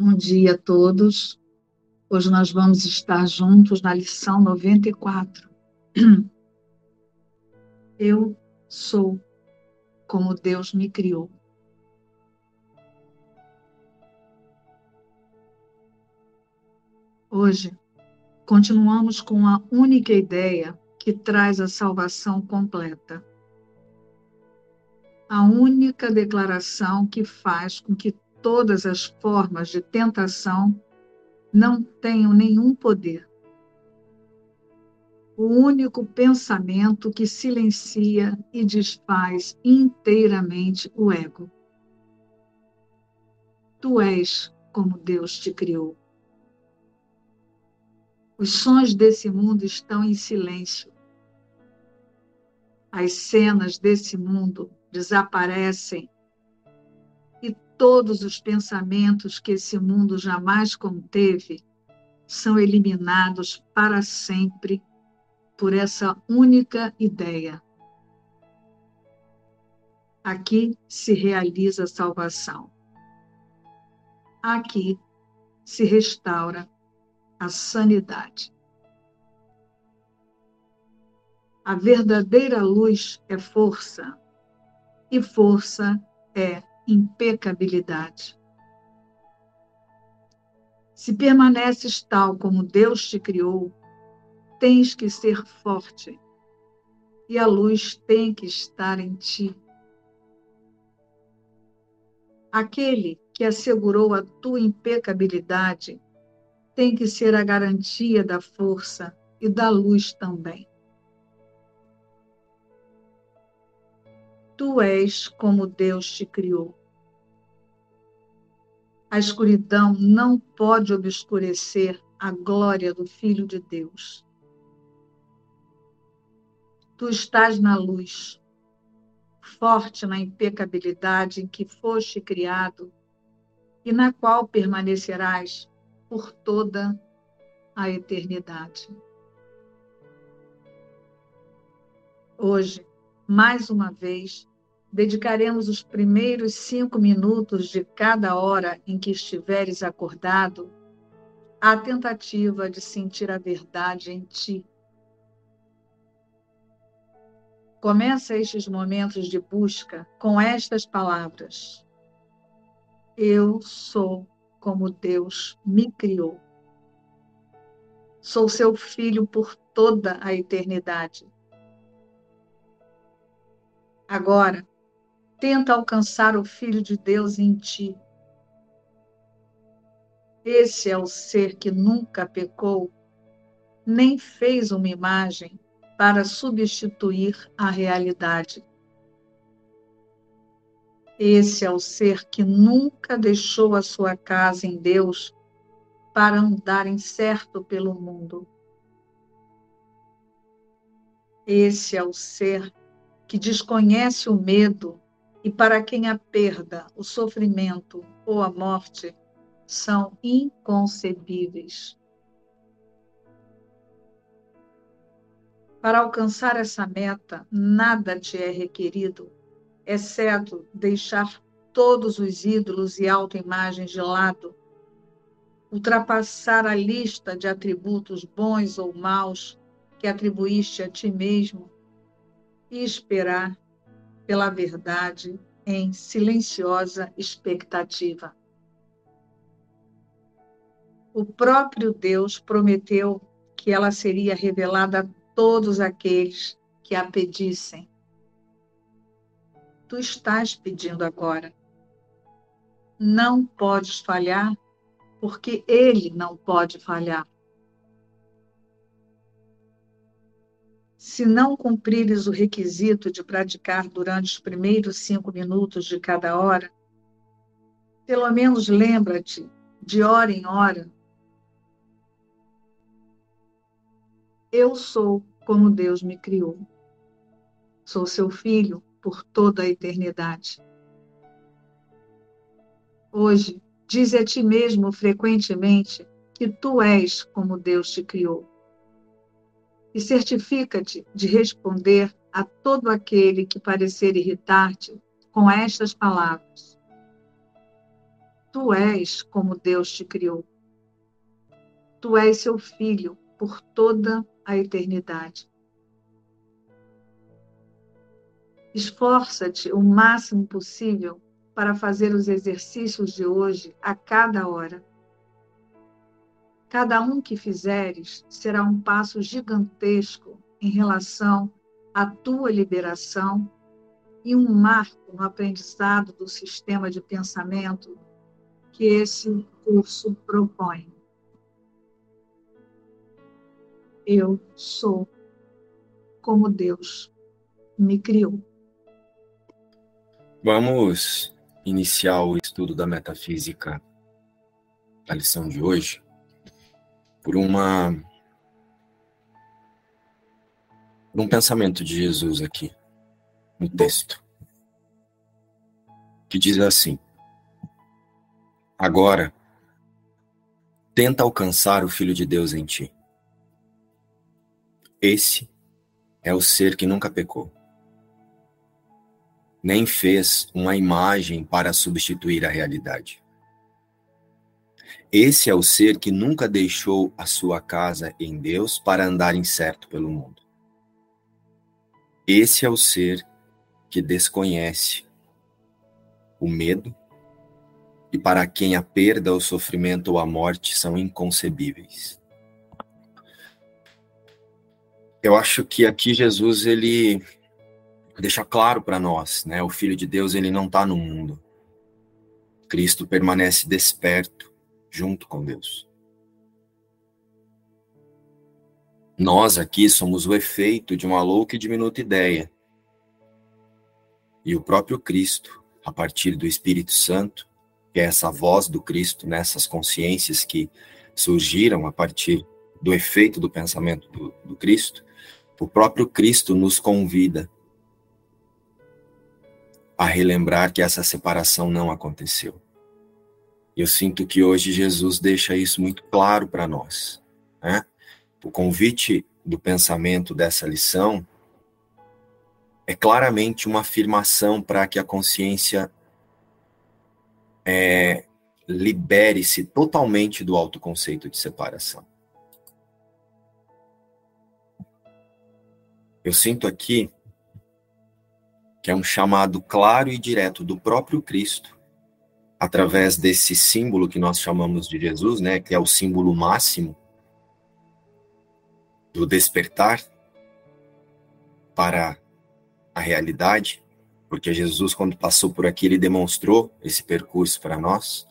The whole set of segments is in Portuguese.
Bom dia a todos. Hoje nós vamos estar juntos na lição 94. Eu sou como Deus me criou. Hoje, continuamos com a única ideia que traz a salvação completa. A única declaração que faz com que todas as formas de tentação não tenham nenhum poder. O único pensamento que silencia e desfaz inteiramente o ego. Tu és como Deus te criou. Os sons desse mundo estão em silêncio. As cenas desse mundo desaparecem todos os pensamentos que esse mundo jamais conteve são eliminados para sempre por essa única ideia. Aqui se realiza a salvação. Aqui se restaura a sanidade. A verdadeira luz é força, e força é impecabilidade. Se permaneces tal como Deus te criou, tens que ser forte e a luz tem que estar em ti. Aquele que assegurou a tua impecabilidade tem que ser a garantia da força e da luz também. Tu és como Deus te criou. A escuridão não pode obscurecer a glória do Filho de Deus. Tu estás na luz, forte na impecabilidade em que foste criado e na qual permanecerás por toda a eternidade. Hoje, mais uma vez, dedicaremos os primeiros cinco minutos de cada hora em que estiveres acordado à tentativa de sentir a verdade em ti. Começa estes momentos de busca com estas palavras: Eu sou como Deus me criou. Sou seu filho por toda a eternidade. Agora, tenta alcançar o Filho de Deus em ti. Esse é o ser que nunca pecou, nem fez uma imagem para substituir a realidade. Esse é o ser que nunca deixou a sua casa em Deus para andar incerto pelo mundo. Esse é o ser que desconhece o medo e para quem a perda, o sofrimento ou a morte são inconcebíveis. Para alcançar essa meta, nada te é requerido, exceto deixar todos os ídolos e autoimagens de lado, ultrapassar a lista de atributos bons ou maus que atribuíste a ti mesmo e esperar pela verdade em silenciosa expectativa. O próprio Deus prometeu que ela seria revelada a todos aqueles que a pedissem. Tu estás pedindo agora. Não podes falhar, porque Ele não pode falhar. Se não cumprires o requisito de praticar durante os primeiros cinco minutos de cada hora, pelo menos lembra-te, de hora em hora, eu sou como Deus me criou. Sou seu filho por toda a eternidade. Hoje, dize a ti mesmo frequentemente que tu és como Deus te criou e certifica-te de responder a todo aquele que parecer irritar-te com estas palavras: tu és como Deus te criou. Tu és seu filho por toda a eternidade. Esforça-te o máximo possível para fazer os exercícios de hoje a cada hora. Cada um que fizeres será um passo gigantesco em relação à tua liberação e um marco no aprendizado do sistema de pensamento que esse curso propõe. Eu sou como Deus me criou. Vamos iniciar o estudo da metafísica da lição de hoje por uma por um pensamento de Jesus aqui no texto que diz assim: Agora tenta alcançar o filho de Deus em ti. Esse é o ser que nunca pecou nem fez uma imagem para substituir a realidade. Esse é o ser que nunca deixou a sua casa em Deus para andar incerto pelo mundo. Esse é o ser que desconhece o medo e para quem a perda, o sofrimento ou a morte são inconcebíveis. Eu acho que aqui Jesus ele deixa claro para nós, né? O Filho de Deus ele não está no mundo. Cristo permanece desperto junto com Deus. Nós aqui somos o efeito de uma louca e diminuta ideia. E o próprio Cristo, a partir do Espírito Santo, que é essa voz do Cristo nessas consciências que surgiram a partir do efeito do pensamento do, do Cristo, o próprio Cristo nos convida a relembrar que essa separação não aconteceu. Eu sinto que hoje Jesus deixa isso muito claro para nós. Né? O convite do pensamento dessa lição é claramente uma afirmação para que a consciência é, libere-se totalmente do autoconceito de separação. Eu sinto aqui que é um chamado claro e direto do próprio Cristo, através desse símbolo que nós chamamos de Jesus, né, que é o símbolo máximo do despertar para a realidade, porque Jesus, quando passou por aqui, ele demonstrou esse percurso para nós.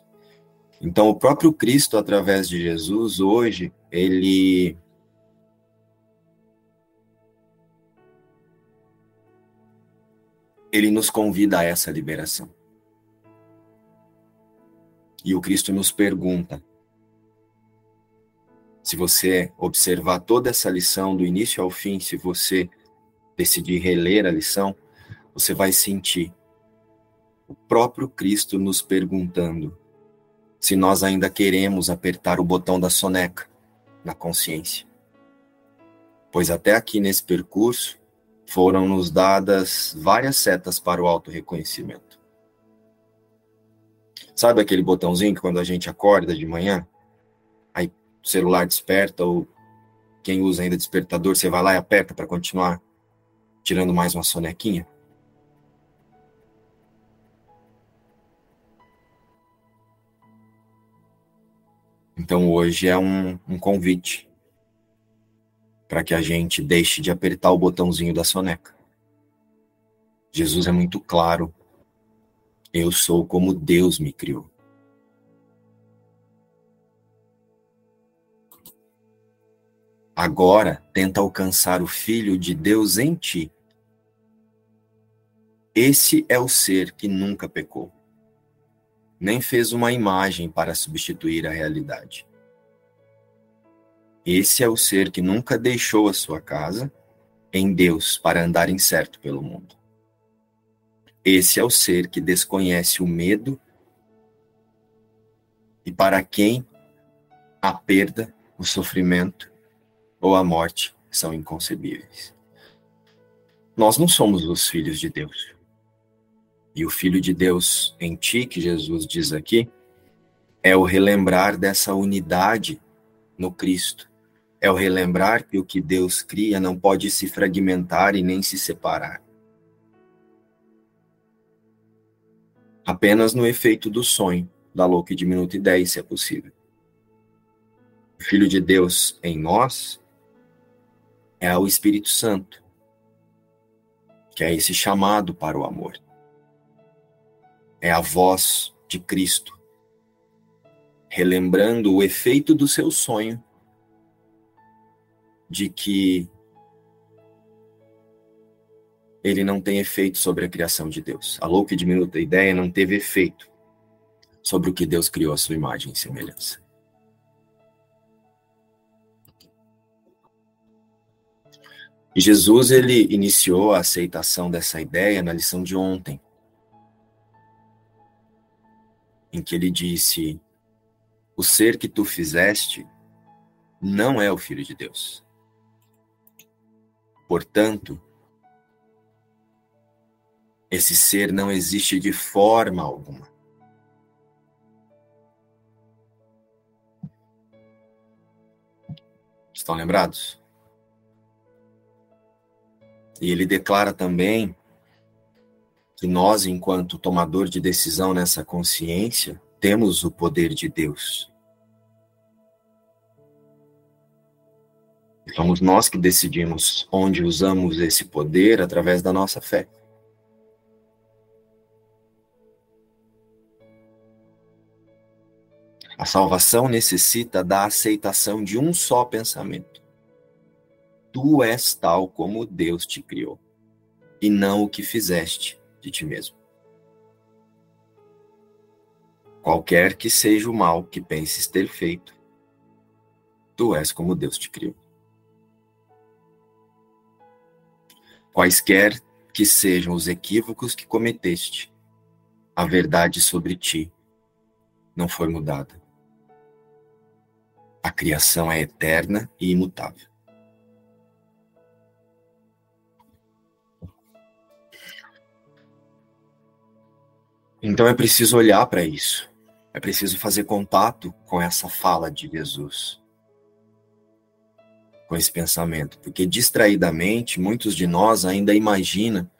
Então, o próprio Cristo, através de Jesus, hoje, ele ele nos convida a essa liberação. E o Cristo nos pergunta: se você observar toda essa lição do início ao fim, se você decidir reler a lição, você vai sentir o próprio Cristo nos perguntando se nós ainda queremos apertar o botão da soneca na consciência. Pois até aqui nesse percurso, foram nos dadas várias setas para o auto-reconhecimento. Sabe aquele botãozinho que quando a gente acorda de manhã, aí o celular desperta, ou quem usa ainda despertador, você vai lá e aperta para continuar tirando mais uma sonequinha? Então hoje é um, um convite para que a gente deixe de apertar o botãozinho da soneca. Jesus é muito claro. Eu sou como Deus me criou. Agora tenta alcançar o Filho de Deus em ti. Esse é o ser que nunca pecou, nem fez uma imagem para substituir a realidade. Esse é o ser que nunca deixou a sua casa em Deus para andar incerto pelo mundo. Esse é o ser que desconhece o medo e para quem a perda, o sofrimento ou a morte são inconcebíveis. Nós não somos os filhos de Deus. E o Filho de Deus em ti, que Jesus diz aqui, é o relembrar dessa unidade no Cristo. É o relembrar que o que Deus cria não pode se fragmentar e nem se separar. Apenas no efeito do sonho, da louca e dez, se é possível. O Filho de Deus em nós é o Espírito Santo, que é esse chamado para o amor. É a voz de Cristo, relembrando o efeito do seu sonho de que ele não tem efeito sobre a criação de Deus. A louca e diminuta ideia não teve efeito sobre o que Deus criou a sua imagem e semelhança. Jesus ele iniciou a aceitação dessa ideia na lição de ontem, em que ele disse: O ser que tu fizeste não é o filho de Deus. Portanto, esse ser não existe de forma alguma. Estão lembrados? E ele declara também que nós, enquanto tomador de decisão nessa consciência, temos o poder de Deus. Somos nós que decidimos onde usamos esse poder através da nossa fé. A salvação necessita da aceitação de um só pensamento. Tu és tal como Deus te criou, e não o que fizeste de ti mesmo. Qualquer que seja o mal que penses ter feito, tu és como Deus te criou. Quaisquer que sejam os equívocos que cometeste, a verdade sobre ti não foi mudada. A criação é eterna e imutável. Então é preciso olhar para isso. É preciso fazer contato com essa fala de Jesus. Com esse pensamento, porque distraidamente muitos de nós ainda imaginam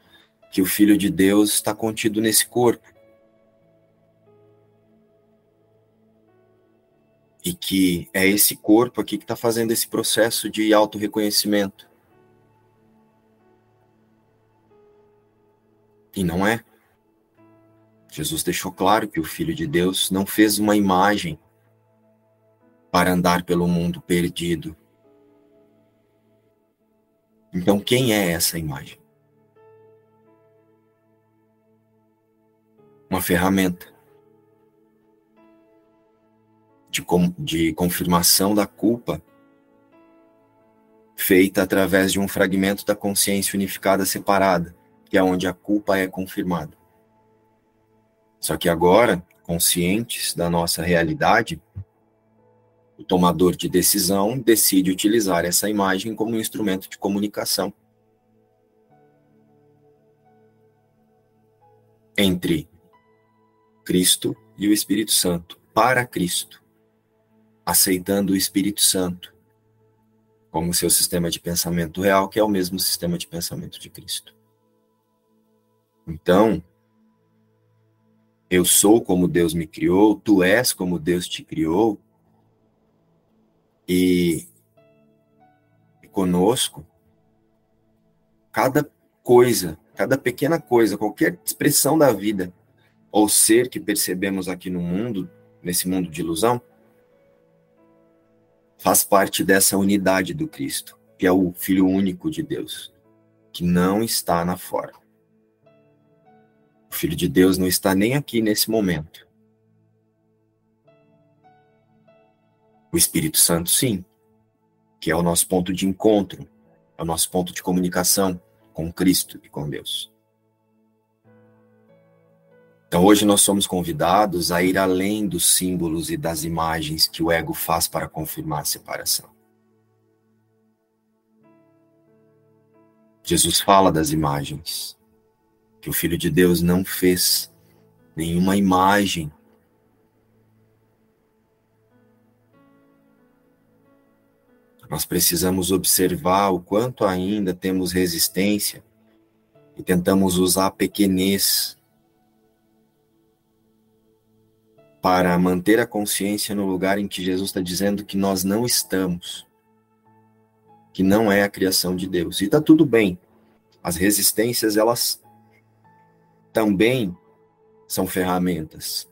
que o filho de Deus está contido nesse corpo. E que é esse corpo aqui que está fazendo esse processo de auto-reconhecimento. E não é. Jesus deixou claro que o Filho de Deus não fez uma imagem para andar pelo mundo perdido. Então, quem é essa imagem? Uma ferramenta de, de confirmação da culpa feita através de um fragmento da consciência unificada separada, que é onde a culpa é confirmada. Só que agora, conscientes da nossa realidade, o tomador de decisão decide utilizar essa imagem como um instrumento de comunicação entre Cristo e o Espírito Santo, para Cristo aceitando o Espírito Santo como seu sistema de pensamento real, que é o mesmo sistema de pensamento de Cristo. Então, eu sou como Deus me criou, tu és como Deus te criou, e, conosco, cada coisa, cada pequena coisa, qualquer expressão da vida ou ser que percebemos aqui no mundo, nesse mundo de ilusão, faz parte dessa unidade do Cristo, que é o Filho único de Deus, que não está na forma. O Filho de Deus não está nem aqui nesse momento. O Espírito Santo, sim, que é o nosso ponto de encontro, é o nosso ponto de comunicação com Cristo e com Deus. Então, hoje nós somos convidados a ir além dos símbolos e das imagens que o ego faz para confirmar a separação. Jesus fala das imagens, que o Filho de Deus não fez nenhuma imagem. Nós precisamos observar o quanto ainda temos resistência e tentamos usar a pequenez para manter a consciência no lugar em que Jesus está dizendo que nós não estamos, que não é a criação de Deus. E está tudo bem. As resistências, elas também são ferramentas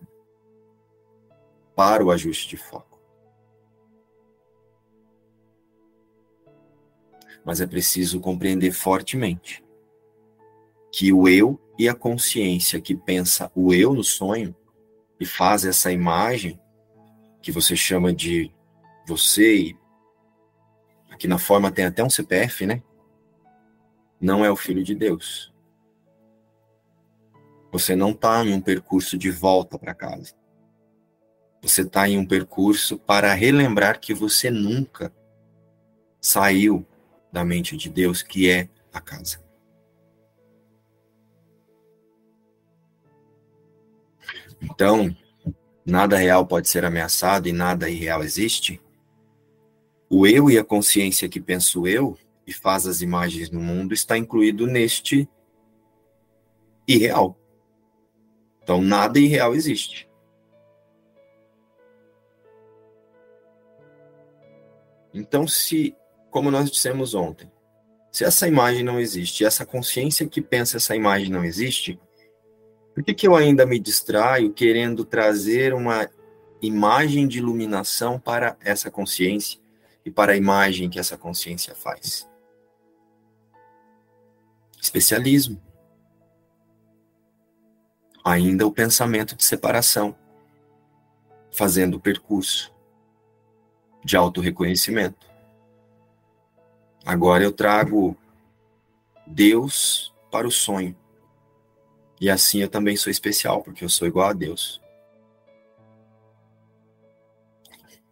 para o ajuste de foco. Mas é preciso compreender fortemente que o eu e a consciência que pensa o eu no sonho e faz essa imagem que você chama de você e aqui na forma tem até um CPF, né? Não é o filho de Deus. Você não está em um percurso de volta para casa. Você está em um percurso para relembrar que você nunca saiu da mente de Deus, que é a casa. Então, nada real pode ser ameaçado e nada irreal existe. O eu e a consciência que penso eu e faz as imagens no mundo está incluído neste irreal. Então, nada irreal existe. Então, se, como nós dissemos ontem, se essa imagem não existe, essa consciência que pensa essa imagem não existe, por que, que eu ainda me distraio querendo trazer uma imagem de iluminação para essa consciência e para a imagem que essa consciência faz? Especialismo. Ainda o pensamento de separação, fazendo o percurso de autorreconhecimento. Agora eu trago Deus para o sonho e assim eu também sou especial, porque eu sou igual a Deus.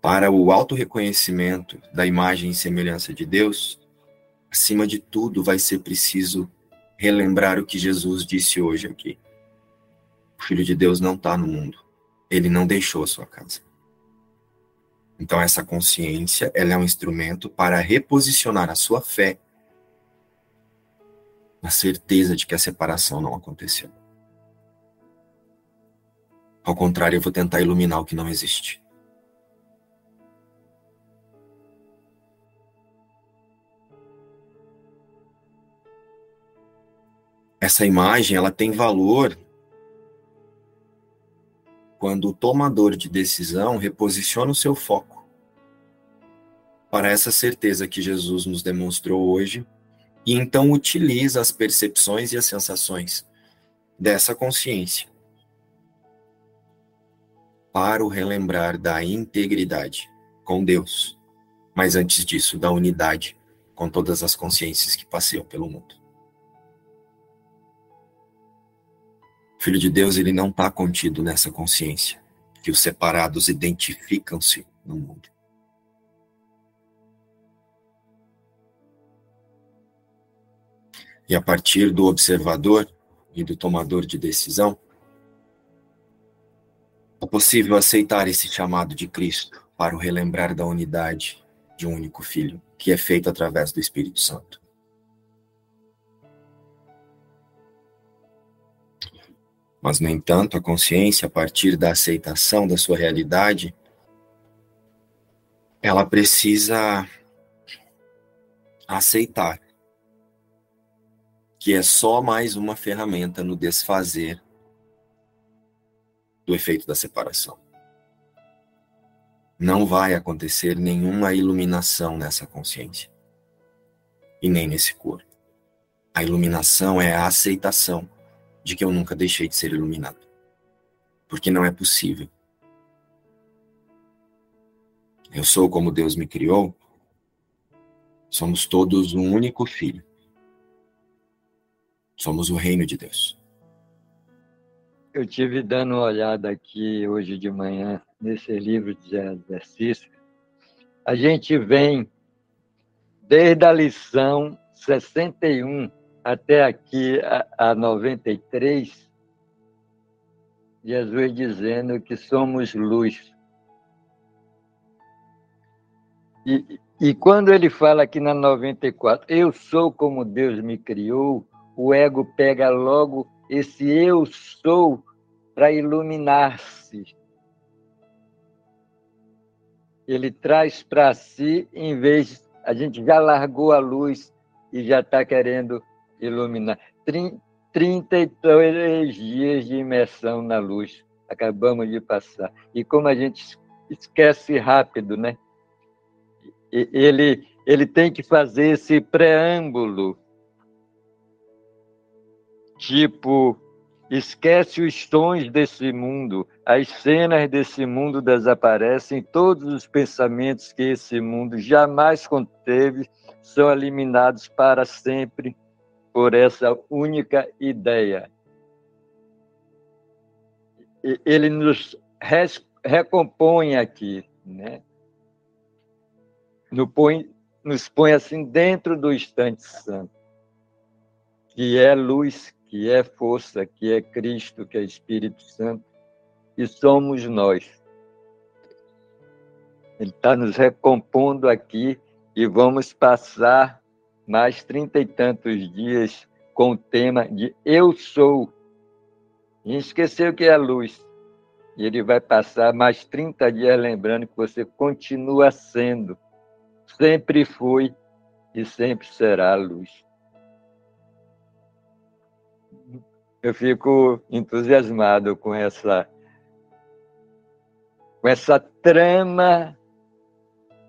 Para o auto-reconhecimento da imagem e semelhança de Deus, acima de tudo vai ser preciso relembrar o que Jesus disse hoje aqui. O Filho de Deus não está no mundo. Ele não deixou a sua casa. Então essa consciência, ela é um instrumento para reposicionar a sua fé na certeza de que a separação não aconteceu. Ao contrário, eu vou tentar iluminar o que não existe. Essa imagem, ela tem valor quando o tomador de decisão reposiciona o seu foco para essa certeza que Jesus nos demonstrou hoje e então utiliza as percepções e as sensações dessa consciência para o relembrar da integridade com Deus, mas antes disso, da unidade com todas as consciências que passeiam pelo mundo. O Filho de Deus, ele não está contido nessa consciência, que os separados identificam-se no mundo. E a partir do observador e do tomador de decisão, é possível aceitar esse chamado de Cristo para o relembrar da unidade de um único Filho, que é feito através do Espírito Santo. Mas, no entanto, a consciência, a partir da aceitação da sua realidade, ela precisa aceitar que é só mais uma ferramenta no desfazer do efeito da separação. Não vai acontecer nenhuma iluminação nessa consciência e nem nesse corpo. A iluminação é a aceitação de que eu nunca deixei de ser iluminado. Porque não é possível. Eu sou como Deus me criou. Somos todos um único filho. Somos o reino de Deus. Eu tive dando uma olhada aqui hoje de manhã nesse livro de exercício. A gente vem desde a lição 61 até aqui a, a 93, Jesus dizendo que somos luz. E, E quando ele fala aqui na 94, eu sou como Deus me criou, o ego pega logo esse eu sou para iluminar-se. Ele traz para si, em vez, a gente já largou a luz e já está querendo iluminar. 33 dias de imersão na luz, acabamos de passar. E como a gente esquece rápido, né? Ele, ele tem que fazer esse preâmbulo Tipo, esquece os tons desse mundo, as cenas desse mundo desaparecem, todos os pensamentos que esse mundo jamais conteve são eliminados para sempre por essa única ideia. Ele nos recompõe aqui, né? Nos põe, nos põe assim dentro do instante santo, que é luz que é força, que é Cristo, que é Espírito Santo, e somos nós. Ele está nos recompondo aqui e vamos passar mais trinta e tantos dias com o tema de Eu Sou. E esqueceu que é luz. E ele vai passar mais 30 dias lembrando que você continua sendo, sempre foi e sempre será luz. Eu fico entusiasmado com essa com essa trama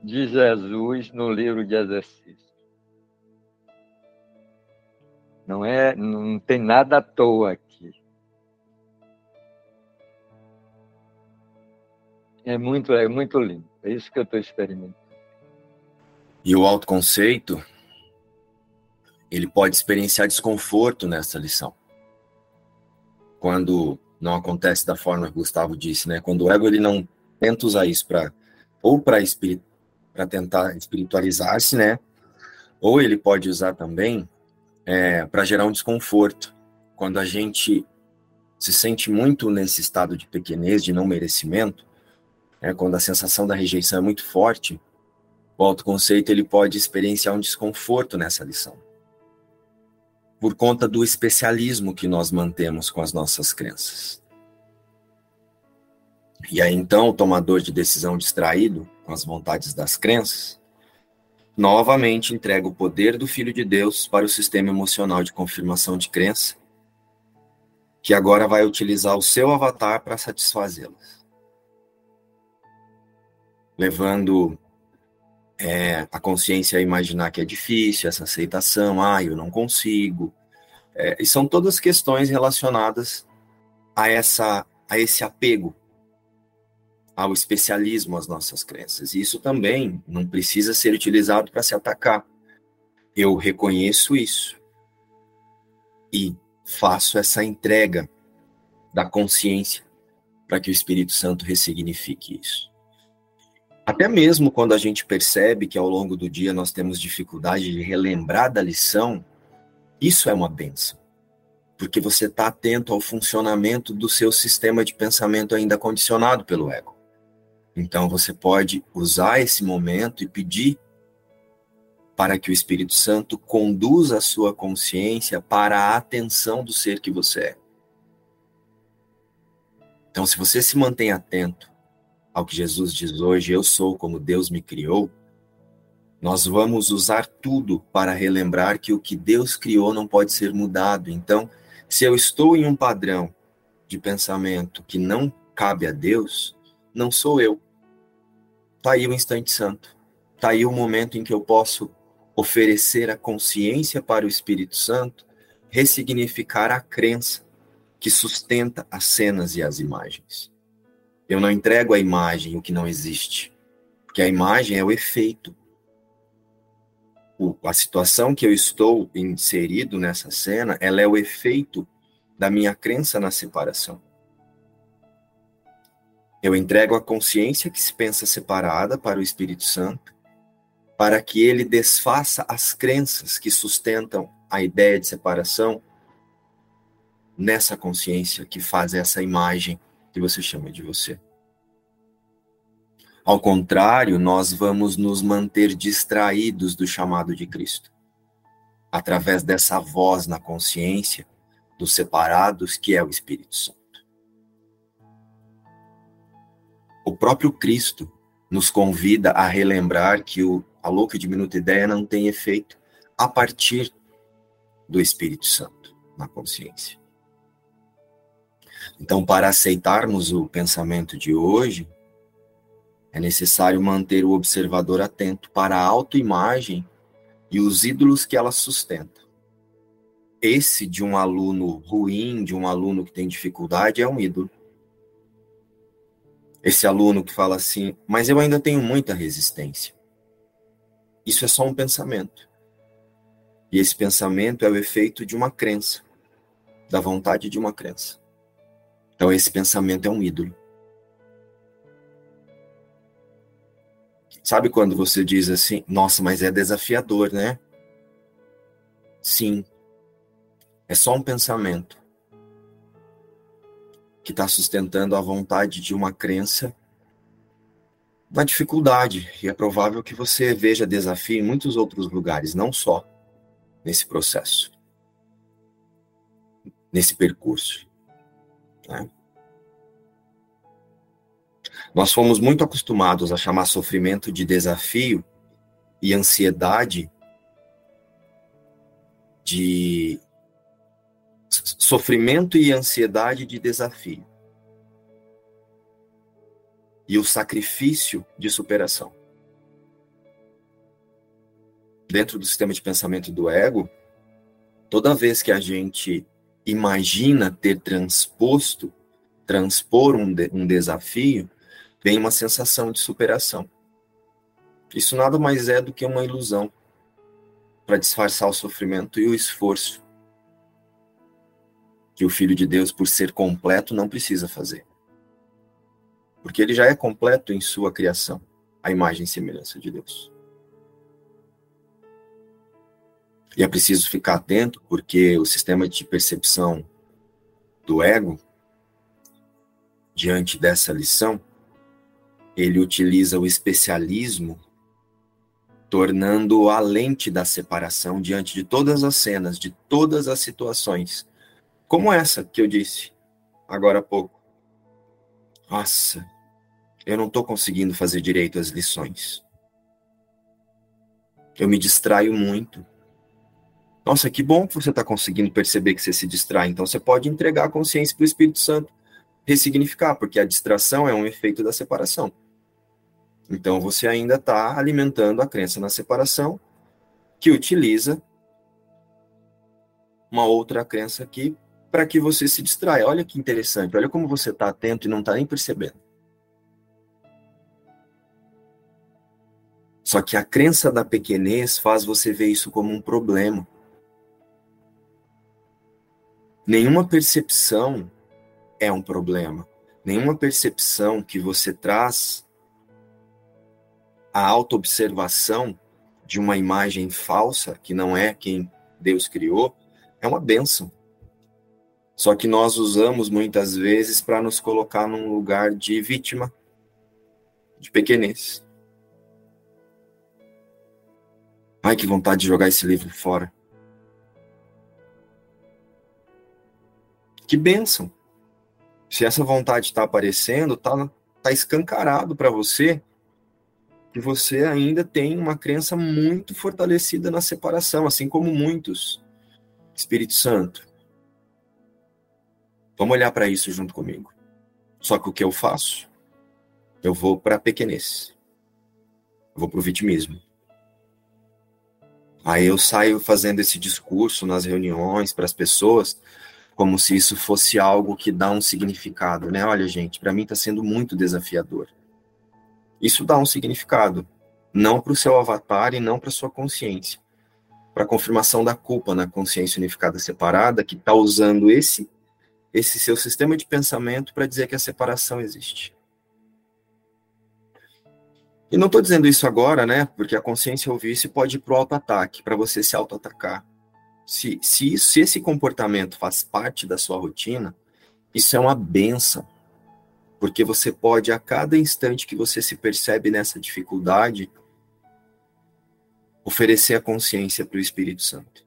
de Jesus no livro de exercícios. Não é, não tem nada à toa aqui. É muito, é muito lindo. É isso que eu estou experimentando. E o autoconceito, ele pode experienciar desconforto nessa lição quando não acontece da forma que o Gustavo disse, né? Quando o ego ele não tenta usar isso para ou para para tentar espiritualizar-se, né? Ou ele pode usar também é, para gerar um desconforto. Quando a gente se sente muito nesse estado de pequenez, de não merecimento, né? quando a sensação da rejeição é muito forte, o autoconceito ele pode experienciar um desconforto nessa lição por conta do especialismo que nós mantemos com as nossas crenças. E aí então o tomador de decisão distraído com as vontades das crenças, novamente entrega o poder do Filho de Deus para o sistema emocional de confirmação de crença, que agora vai utilizar o seu avatar para satisfazê-las. Levando é, a consciência imaginar que é difícil, essa aceitação, ah, eu não consigo. É, e são todas questões relacionadas a, essa, a esse apego ao especialismo às nossas crenças. E isso também não precisa ser utilizado para se atacar. Eu reconheço isso e faço essa entrega da consciência para que o Espírito Santo ressignifique isso. Até mesmo quando a gente percebe que ao longo do dia nós temos dificuldade de relembrar da lição, isso é uma benção. Porque você está atento ao funcionamento do seu sistema de pensamento ainda condicionado pelo ego. Então você pode usar esse momento e pedir para que o Espírito Santo conduza a sua consciência para a atenção do ser que você é. Então, se você se mantém atento ao que Jesus diz hoje, eu sou como Deus me criou, nós vamos usar tudo para relembrar que o que Deus criou não pode ser mudado. Então, se eu estou em um padrão de pensamento que não cabe a Deus, não sou eu. Está aí o instante santo. Está aí o momento em que eu posso oferecer a consciência para o Espírito Santo, ressignificar a crença que sustenta as cenas e as imagens. Eu não entrego à imagem o que não existe, porque a imagem é o efeito. O, a situação que eu estou inserido nessa cena, ela é o efeito da minha crença na separação. Eu entrego a consciência que se pensa separada para o Espírito Santo, para que ele desfaça as crenças que sustentam a ideia de separação nessa consciência que faz essa imagem que você chama de você. Ao contrário, nós vamos nos manter distraídos do chamado de Cristo, através dessa voz na consciência dos separados, que é o Espírito Santo. O próprio Cristo nos convida a relembrar que o, a louca e diminuta ideia não tem efeito a partir do Espírito Santo na consciência. Então, para aceitarmos o pensamento de hoje, é necessário manter o observador atento para a autoimagem e os ídolos que ela sustenta. Esse de um aluno ruim, de um aluno que tem dificuldade, é um ídolo. Esse aluno que fala assim, mas eu ainda tenho muita resistência. Isso é só um pensamento. E esse pensamento é o efeito de uma crença, da vontade de uma crença. Então, esse pensamento é um ídolo. Sabe quando você diz assim, nossa, mas é desafiador, né? Sim. É só um pensamento que está sustentando a vontade de uma crença na dificuldade. E é provável que você veja desafio em muitos outros lugares, não só nesse processo, nesse percurso. Né? Nós fomos muito acostumados a chamar sofrimento de desafio e ansiedade de sofrimento e ansiedade de desafio. E o sacrifício de superação. Dentro do sistema de pensamento do ego, toda vez que a gente imagina ter transposto, transpor um, de, um desafio, vem uma sensação de superação. Isso nada mais é do que uma ilusão para disfarçar o sofrimento e o esforço que o Filho de Deus, por ser completo, não precisa fazer. Porque ele já é completo em sua criação, a imagem e semelhança de Deus. E é preciso ficar atento, porque o sistema de percepção do ego, diante dessa lição, ele utiliza o especialismo, tornando a lente da separação diante de todas as cenas, de todas as situações, como essa que eu disse agora há pouco. Nossa, eu não estou conseguindo fazer direito às lições. Eu me distraio muito. Nossa, que bom que você está conseguindo perceber que você se distrai. Então você pode entregar a consciência para o Espírito Santo ressignificar, porque a distração é um efeito da separação. Então você ainda está alimentando a crença na separação, que utiliza uma outra crença aqui para que você se distraia. Olha que interessante, olha como você está atento e não está nem percebendo. Só que a crença da pequenez faz você ver isso como um problema. Nenhuma percepção é um problema. Nenhuma percepção que você traz a autoobservação de uma imagem falsa, que não é quem Deus criou, é uma bênção. Só que nós usamos muitas vezes para nos colocar num lugar de vítima, de pequenez. Ai, que vontade de jogar esse livro fora. Que bênção. Se essa vontade está aparecendo, está tá escancarado para você que você ainda tem uma crença muito fortalecida na separação, assim como muitos. Espírito Santo. Vamos olhar para isso junto comigo. Só que o que eu faço? Eu vou para a pequenez. Eu vou para o vitimismo. Aí eu saio fazendo esse discurso nas reuniões para as pessoas, como se isso fosse algo que dá um significado, né? Olha, gente, para mim está sendo muito desafiador. Isso dá um significado, não para o seu avatar e não para sua consciência, para a confirmação da culpa na consciência unificada separada, que está usando esse esse seu sistema de pensamento para dizer que a separação existe. E não estou dizendo isso agora, né? Porque a consciência ouvir isso pode ir para o auto-ataque, para você se auto-atacar. Se, se, se esse comportamento faz parte da sua rotina, isso é uma benção. Porque você pode, a cada instante que você se percebe nessa dificuldade, oferecer a consciência para o Espírito Santo,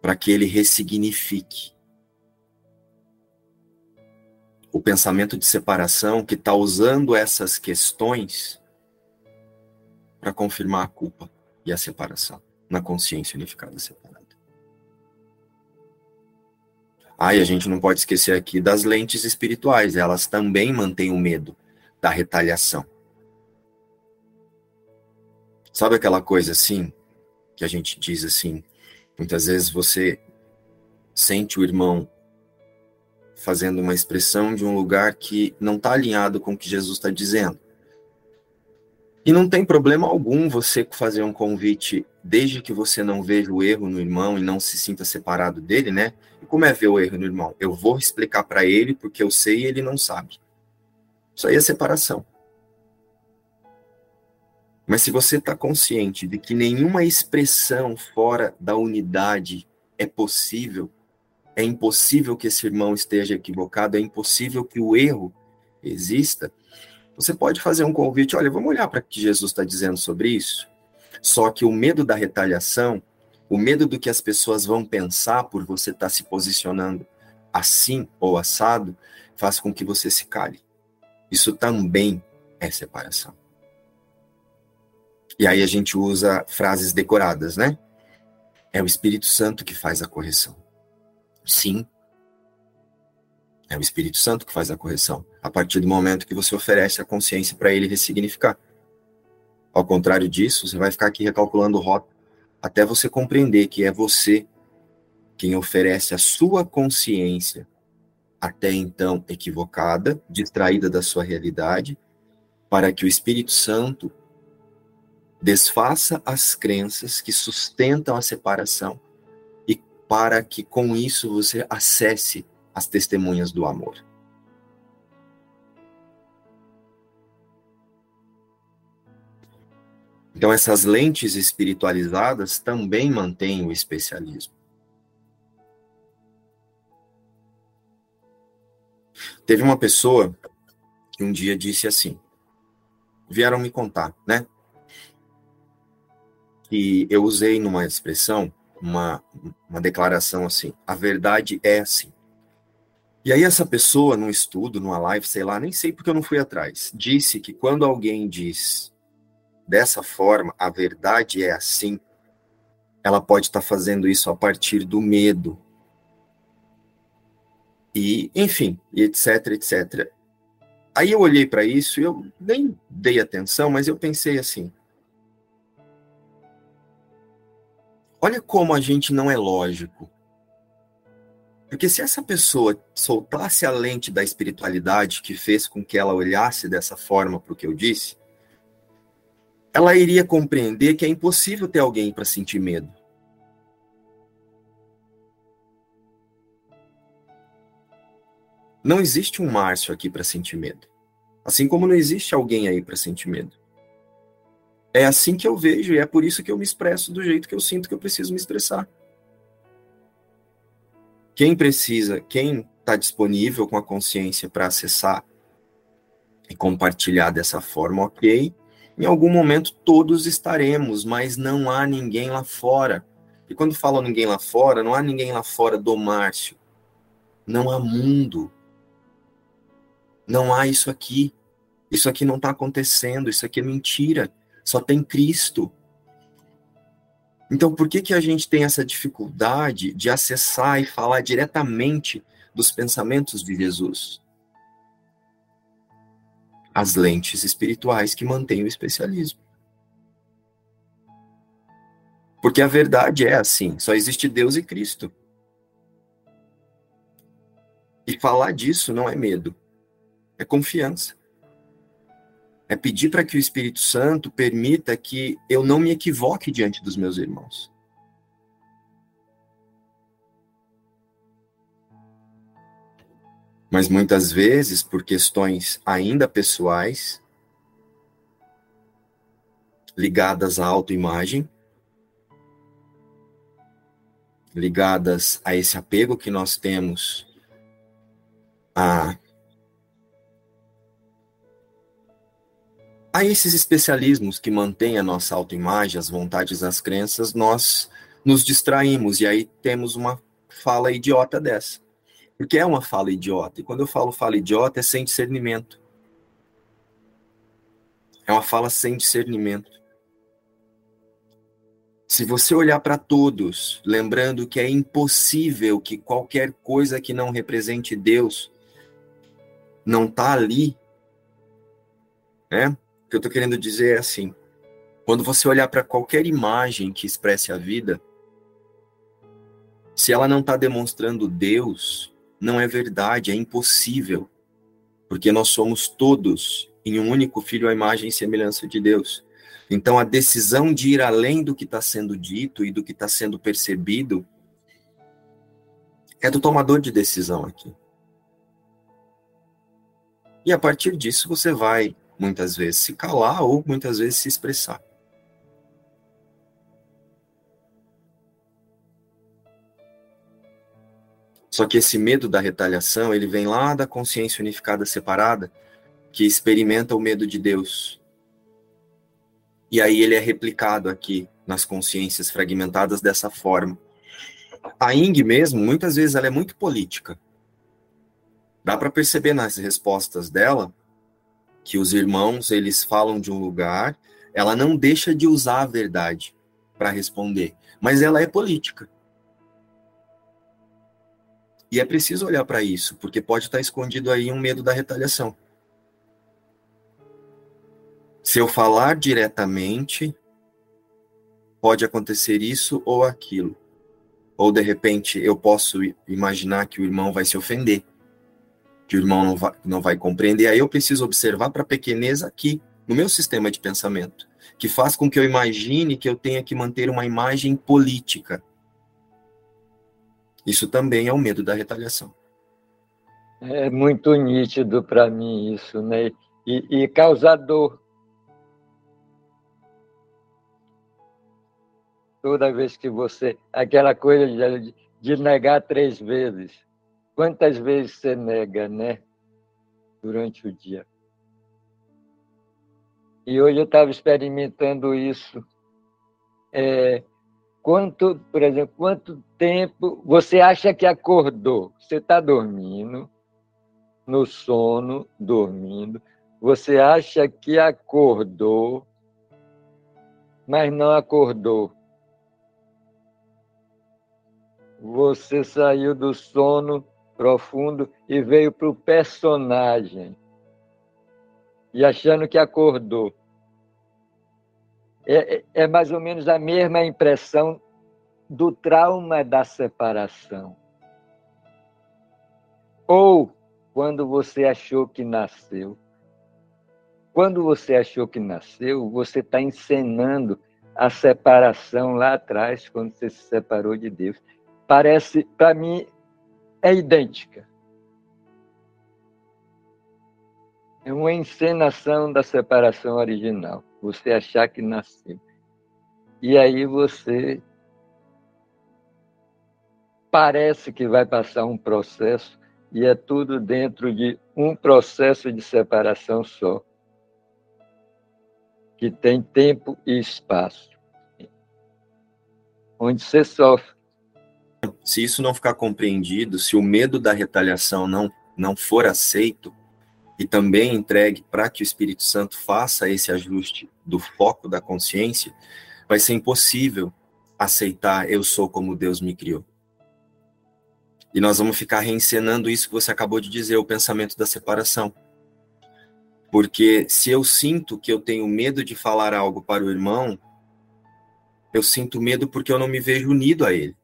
para que ele ressignifique. O pensamento de separação que está usando essas questões para confirmar a culpa e a separação na consciência unificada separada. Ah, e a gente não pode esquecer aqui das lentes espirituais, elas também mantêm o medo da retaliação. Sabe aquela coisa assim, que a gente diz assim, muitas vezes você sente o irmão fazendo uma expressão de um lugar que não está alinhado com o que Jesus está dizendo. E não tem problema algum você fazer um convite, desde que você não veja o erro no irmão e não se sinta separado dele, né? E como é ver o erro no irmão? Eu vou explicar para ele porque eu sei e ele não sabe. Isso aí é separação. Mas se você está consciente de que nenhuma expressão fora da unidade é possível, é impossível que esse irmão esteja equivocado, é impossível que o erro exista, você pode fazer um convite, olha, vamos olhar para o que Jesus está dizendo sobre isso. Só que o medo da retaliação, o medo do que as pessoas vão pensar por você estar tá se posicionando assim ou assado, faz com que você se cale. Isso também é separação. E aí a gente usa frases decoradas, né? É o Espírito Santo que faz a correção. Sim, é o Espírito Santo que faz a correção, a partir do momento que você oferece a consciência para ele ressignificar. Ao contrário disso, você vai ficar aqui recalculando rota até você compreender que é você quem oferece a sua consciência, até então equivocada, distraída da sua realidade, para que o Espírito Santo desfaça as crenças que sustentam a separação e para que com isso você acesse as testemunhas do amor. Então, essas lentes espiritualizadas também mantêm o especialismo. Teve uma pessoa que um dia disse assim: vieram me contar, né? Que eu usei numa expressão, uma, uma declaração assim: a verdade é assim. E aí essa pessoa, num estudo, numa live, sei lá, nem sei porque eu não fui atrás, disse que quando alguém diz dessa forma, a verdade é assim, ela pode estar tá fazendo isso a partir do medo. E, enfim, etc, etc. Aí eu olhei para isso e eu nem dei atenção, mas eu pensei assim: olha como a gente não é lógico. Porque se essa pessoa soltasse a lente da espiritualidade que fez com que ela olhasse dessa forma para o que eu disse, ela iria compreender que é impossível ter alguém para sentir medo. Não existe um Márcio aqui para sentir medo. Assim como não existe alguém aí para sentir medo. É assim que eu vejo e é por isso que eu me expresso do jeito que eu sinto que eu preciso me expressar. Quem precisa, quem está disponível com a consciência para acessar e compartilhar dessa forma, ok. Em algum momento todos estaremos, mas não há ninguém lá fora. E quando falo ninguém lá fora, não há ninguém lá fora do Márcio. Não há mundo. Não há isso aqui. Isso aqui não está acontecendo. Isso aqui é mentira. Só tem Cristo. Então, por que, que a gente tem essa dificuldade de acessar e falar diretamente dos pensamentos de Jesus? As lentes espirituais que mantêm o especialismo. Porque a verdade é assim: só existe Deus e Cristo. E falar disso não é medo, é confiança é pedir para que o Espírito Santo permita que eu não me equivoque diante dos meus irmãos. Mas muitas vezes, por questões ainda pessoais, ligadas à autoimagem, ligadas a esse apego que nós temos a a esses especialismos que mantêm a nossa autoimagem, as vontades, as crenças, nós nos distraímos e aí temos uma fala idiota dessa. Porque é uma fala idiota. E quando eu falo fala idiota, é sem discernimento. É uma fala sem discernimento. Se você olhar para todos, lembrando que é impossível que qualquer coisa que não represente Deus não está ali, né? O que eu estou querendo dizer é assim: quando você olhar para qualquer imagem que expresse a vida, se ela não está demonstrando Deus, não é verdade, é impossível, porque nós somos todos em um único filho à imagem e semelhança de Deus. Então, a decisão de ir além do que está sendo dito e do que está sendo percebido é do tomador de decisão aqui. E a partir disso, você vai muitas vezes se calar ou muitas vezes se expressar. Só que esse medo da retaliação, ele vem lá da consciência unificada separada, que experimenta o medo de Deus. E aí ele é replicado aqui nas consciências fragmentadas dessa forma. A Ing mesmo, muitas vezes ela é muito política. Dá para perceber nas respostas dela que os irmãos eles falam de um lugar, ela não deixa de usar a verdade para responder, mas ela é política. E é preciso olhar para isso, porque pode estar escondido aí um medo da retaliação. Se eu falar diretamente, pode acontecer isso ou aquilo. Ou de repente eu posso imaginar que o irmão vai se ofender que o irmão não vai, não vai compreender. Aí eu preciso observar para a pequeneza aqui, no meu sistema de pensamento, que faz com que eu imagine que eu tenha que manter uma imagem política. Isso também é o medo da retaliação. É muito nítido para mim isso, né? E, e causador. Toda vez que você. Aquela coisa de, de negar três vezes. Quantas vezes você nega, né? Durante o dia. E hoje eu estava experimentando isso. É, quanto, por exemplo, quanto tempo você acha que acordou? Você está dormindo, no sono, dormindo. Você acha que acordou, mas não acordou. Você saiu do sono profundo e veio para o personagem. E achando que acordou. É, é, é mais ou menos a mesma impressão do trauma da separação. Ou quando você achou que nasceu. Quando você achou que nasceu, você está encenando a separação lá atrás, quando você se separou de Deus. Parece, para mim, é idêntica. É uma encenação da separação original. Você achar que nasceu. E aí você parece que vai passar um processo e é tudo dentro de um processo de separação só, que tem tempo e espaço, onde você sofre se isso não ficar compreendido, se o medo da retaliação não, não for aceito e também entregue para que o Espírito Santo faça esse ajuste do foco da consciência, vai ser impossível aceitar eu sou como Deus me criou. E nós vamos ficar reencenando isso que você acabou de dizer, o pensamento da separação. Porque se eu sinto que eu tenho medo de falar algo para o irmão, eu sinto medo porque eu não me vejo unido a ele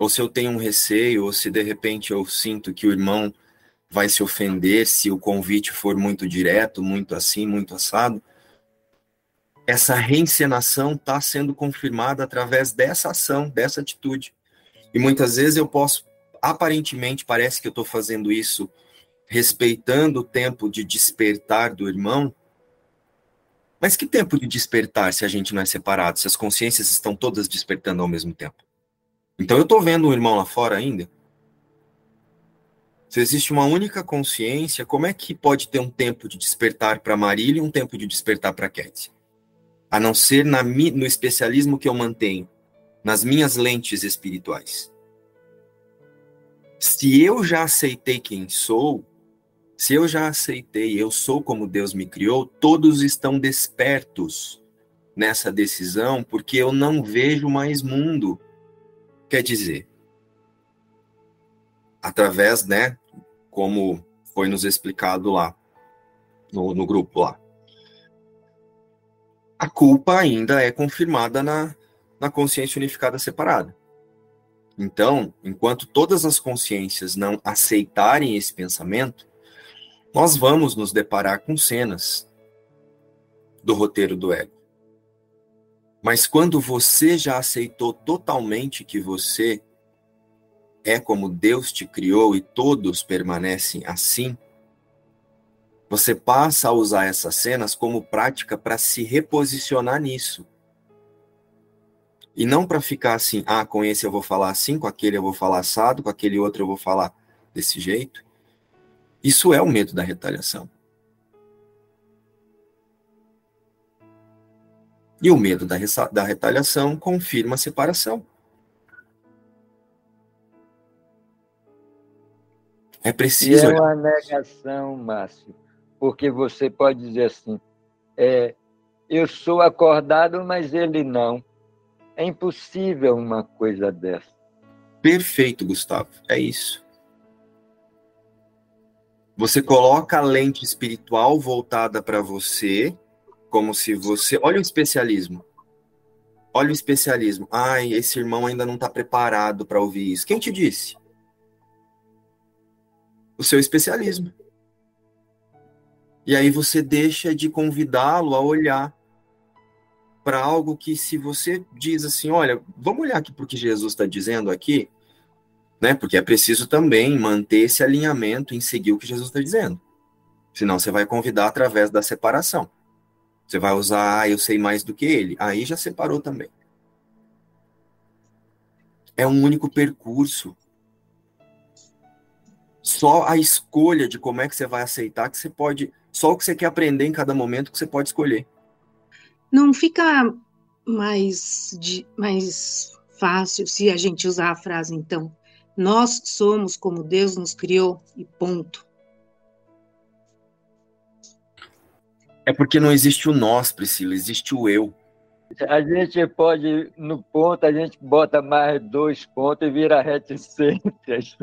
ou se eu tenho um receio, ou se de repente eu sinto que o irmão vai se ofender se o convite for muito direto, muito assim, muito assado. Essa reencenação está sendo confirmada através dessa ação, dessa atitude. E muitas vezes eu posso, aparentemente, parece que eu estou fazendo isso respeitando o tempo de despertar do irmão. Mas que tempo de despertar se a gente não é separado, se as consciências estão todas despertando ao mesmo tempo? Então eu estou vendo um irmão lá fora ainda Se existe uma única consciência, como é que pode ter um tempo de despertar para Marília e um tempo de despertar para Cat? A não ser na, no especialismo que eu mantenho, nas minhas lentes espirituais. Se eu já aceitei quem sou, se eu já aceitei, eu sou como Deus me criou, todos estão despertos nessa decisão, porque eu não vejo mais mundo. Quer dizer, através, né, como foi nos explicado lá no, no grupo lá. A culpa ainda é confirmada na, na consciência unificada separada. Então, enquanto todas as consciências não aceitarem esse pensamento, nós vamos nos deparar com cenas do roteiro do ego. Mas quando você já aceitou totalmente que você é como Deus te criou e todos permanecem assim, você passa a usar essas cenas como prática para se reposicionar nisso. E não para ficar assim, ah, com esse eu vou falar assim, com aquele eu vou falar assado, com aquele outro eu vou falar desse jeito. Isso é o medo da retaliação. E o medo da, da retaliação confirma a separação. É preciso. E é uma negação, Márcio, porque você pode dizer assim: é, eu sou acordado, mas ele não. É impossível uma coisa dessa. Perfeito, Gustavo. É isso. Você coloca a lente espiritual voltada para você, como se você. Olha o especialismo. Olha o especialismo. Ai, esse irmão ainda não está preparado para ouvir isso. Quem te disse? o seu especialismo. E aí você deixa de convidá-lo a olhar para algo que, se você diz assim, olha, vamos olhar aqui para o que Jesus está dizendo aqui, né? Porque é preciso também manter esse alinhamento em seguir o que Jesus está dizendo. Senão você vai convidar através da separação. Você vai usar, ah, eu sei mais do que ele. Aí já separou também. É um único percurso só a escolha de como é que você vai aceitar que você pode, só o que você quer aprender em cada momento que você pode escolher. Não fica mais de, mais fácil se a gente usar a frase então, nós somos como Deus nos criou e ponto. É porque não existe o nós, Priscila, existe o eu. A gente pode, no ponto, a gente bota mais dois pontos e vira reticências.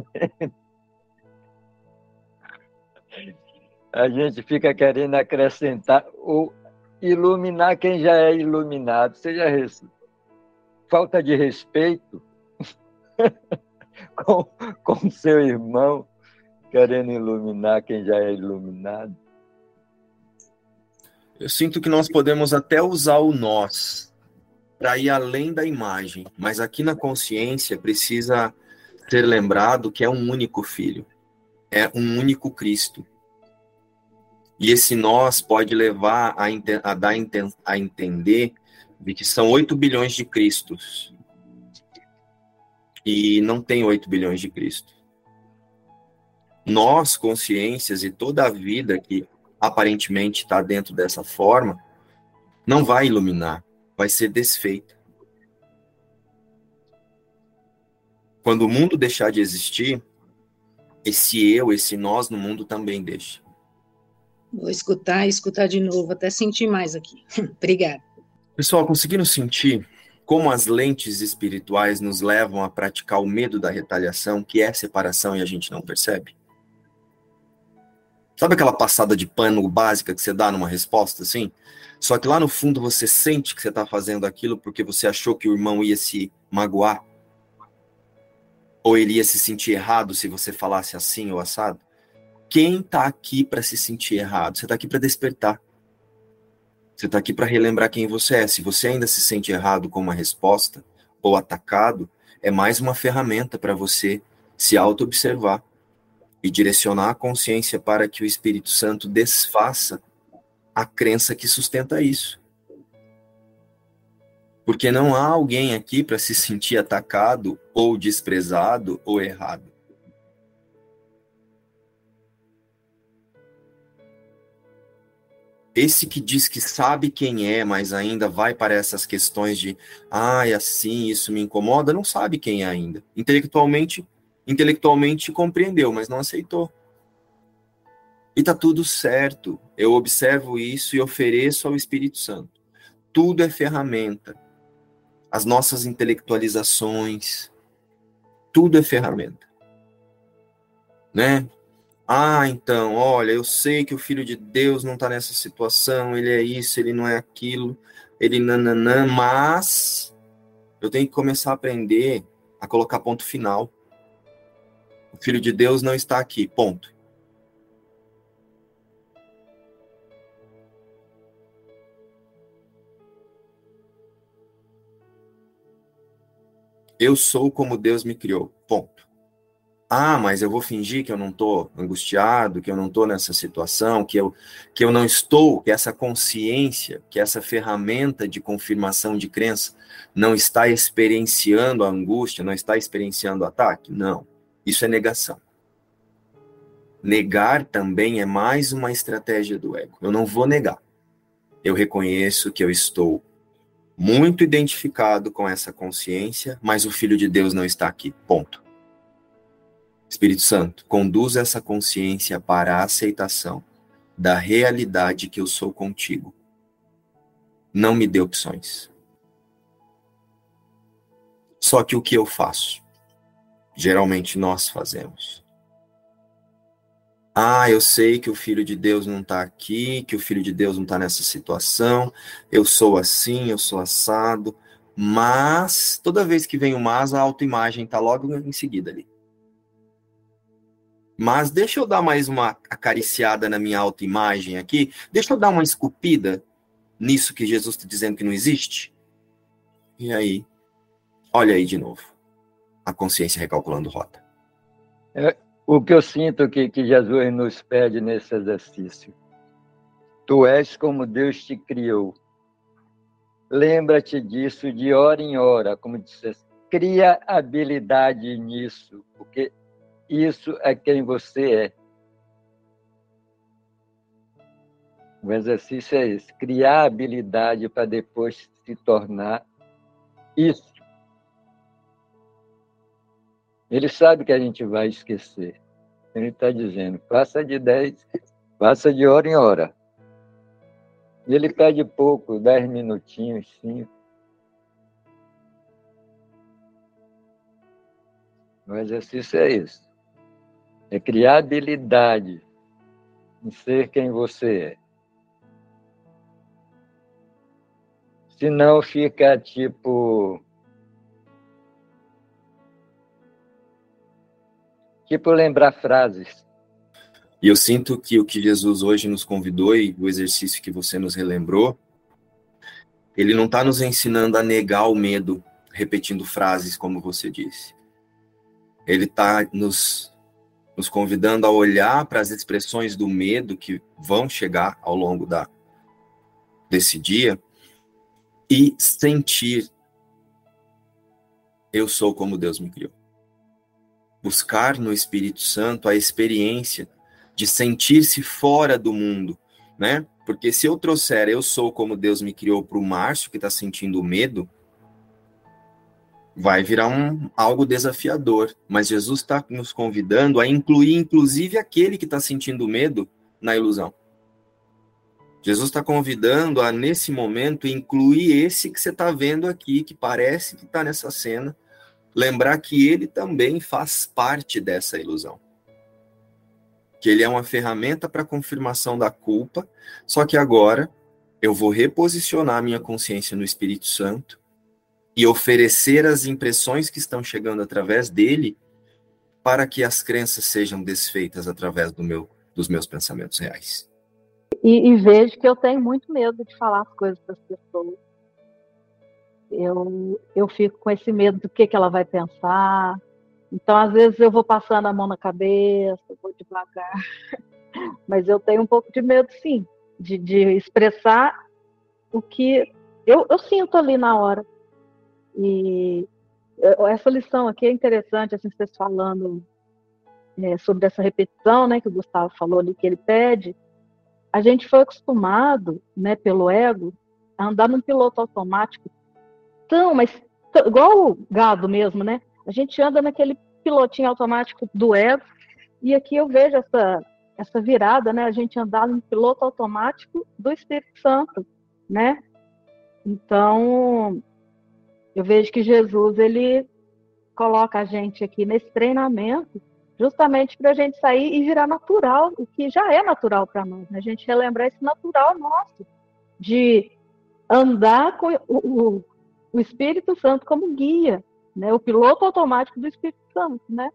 a gente fica querendo acrescentar ou iluminar quem já é iluminado, seja isso. falta de respeito com, com seu irmão, querendo iluminar quem já é iluminado. Eu sinto que nós podemos até usar o nós para ir além da imagem, mas aqui na consciência precisa ser lembrado que é um único filho, é um único Cristo. E esse nós pode levar a, a dar a entender de que são 8 bilhões de Cristos. E não tem 8 bilhões de Cristo. Nós, consciências e toda a vida que aparentemente está dentro dessa forma, não vai iluminar, vai ser desfeita. Quando o mundo deixar de existir, esse eu, esse nós no mundo também deixa. Vou escutar e escutar de novo, até sentir mais aqui. Obrigada. Pessoal, conseguiram sentir como as lentes espirituais nos levam a praticar o medo da retaliação, que é separação e a gente não percebe? Sabe aquela passada de pano básica que você dá numa resposta assim? Só que lá no fundo você sente que você está fazendo aquilo porque você achou que o irmão ia se magoar? Ou ele ia se sentir errado se você falasse assim ou assado? Quem está aqui para se sentir errado? Você está aqui para despertar. Você está aqui para relembrar quem você é. Se você ainda se sente errado com uma resposta ou atacado, é mais uma ferramenta para você se auto-observar e direcionar a consciência para que o Espírito Santo desfaça a crença que sustenta isso. Porque não há alguém aqui para se sentir atacado ou desprezado ou errado. Esse que diz que sabe quem é, mas ainda vai para essas questões de, ai, ah, é assim, isso me incomoda, não sabe quem é ainda. Intelectualmente, intelectualmente compreendeu, mas não aceitou. E tá tudo certo. Eu observo isso e ofereço ao Espírito Santo. Tudo é ferramenta. As nossas intelectualizações, tudo é ferramenta. Né? Ah, então, olha, eu sei que o filho de Deus não está nessa situação, ele é isso, ele não é aquilo, ele nananã, mas eu tenho que começar a aprender a colocar ponto final. O filho de Deus não está aqui, ponto. Eu sou como Deus me criou, ponto. Ah, mas eu vou fingir que eu não estou angustiado, que eu não estou nessa situação, que eu, que eu não estou, que essa consciência, que essa ferramenta de confirmação de crença não está experienciando a angústia, não está experienciando o ataque? Não. Isso é negação. Negar também é mais uma estratégia do ego. Eu não vou negar. Eu reconheço que eu estou muito identificado com essa consciência, mas o Filho de Deus não está aqui. Ponto. Espírito Santo, conduz essa consciência para a aceitação da realidade que eu sou contigo. Não me dê opções. Só que o que eu faço? Geralmente nós fazemos. Ah, eu sei que o Filho de Deus não está aqui, que o Filho de Deus não está nessa situação, eu sou assim, eu sou assado, mas toda vez que vem o mas, a autoimagem está logo em seguida ali. Mas deixa eu dar mais uma acariciada na minha autoimagem aqui. Deixa eu dar uma esculpida nisso que Jesus está dizendo que não existe. E aí, olha aí de novo. A consciência recalculando rota. É, o que eu sinto que, que Jesus nos pede nesse exercício. Tu és como Deus te criou. Lembra-te disso de hora em hora, como disse, cria habilidade nisso, porque isso é quem você é. O exercício é esse: criar habilidade para depois se tornar isso. Ele sabe que a gente vai esquecer. Ele está dizendo: passa de 10, passa de hora em hora. E ele pede pouco, 10 minutinhos, 5. O exercício é isso. É criar habilidade em ser quem você é. Senão fica tipo. Tipo lembrar frases. E eu sinto que o que Jesus hoje nos convidou e o exercício que você nos relembrou, ele não está nos ensinando a negar o medo repetindo frases como você disse. Ele está nos nos convidando a olhar para as expressões do medo que vão chegar ao longo da, desse dia e sentir eu sou como Deus me criou. Buscar no Espírito Santo a experiência de sentir-se fora do mundo, né? Porque se eu trouxer eu sou como Deus me criou para o Márcio que está sentindo medo, vai virar um, algo desafiador. Mas Jesus está nos convidando a incluir, inclusive, aquele que está sentindo medo na ilusão. Jesus está convidando a, nesse momento, incluir esse que você está vendo aqui, que parece que está nessa cena, lembrar que ele também faz parte dessa ilusão. Que ele é uma ferramenta para confirmação da culpa, só que agora eu vou reposicionar minha consciência no Espírito Santo e oferecer as impressões que estão chegando através dele para que as crenças sejam desfeitas através do meu, dos meus pensamentos reais. E, e vejo que eu tenho muito medo de falar as coisas para as pessoas. Eu, eu fico com esse medo do que, que ela vai pensar. Então, às vezes, eu vou passando a mão na cabeça, vou devagar. Mas eu tenho um pouco de medo, sim, de, de expressar o que eu, eu sinto ali na hora. E essa lição aqui é interessante, assim, vocês falando é, sobre essa repetição, né, que o Gustavo falou ali, que ele pede. a gente foi acostumado, né, pelo ego, a andar num piloto automático tão, mas igual o gado mesmo, né? A gente anda naquele pilotinho automático do ego, e aqui eu vejo essa, essa virada, né? A gente andar no piloto automático do Espírito Santo, né? Então, eu vejo que Jesus, ele coloca a gente aqui nesse treinamento justamente para a gente sair e virar natural, o que já é natural para nós, né? A gente relembrar esse natural nosso, de andar com o, o, o Espírito Santo como guia, né? O piloto automático do Espírito Santo, né?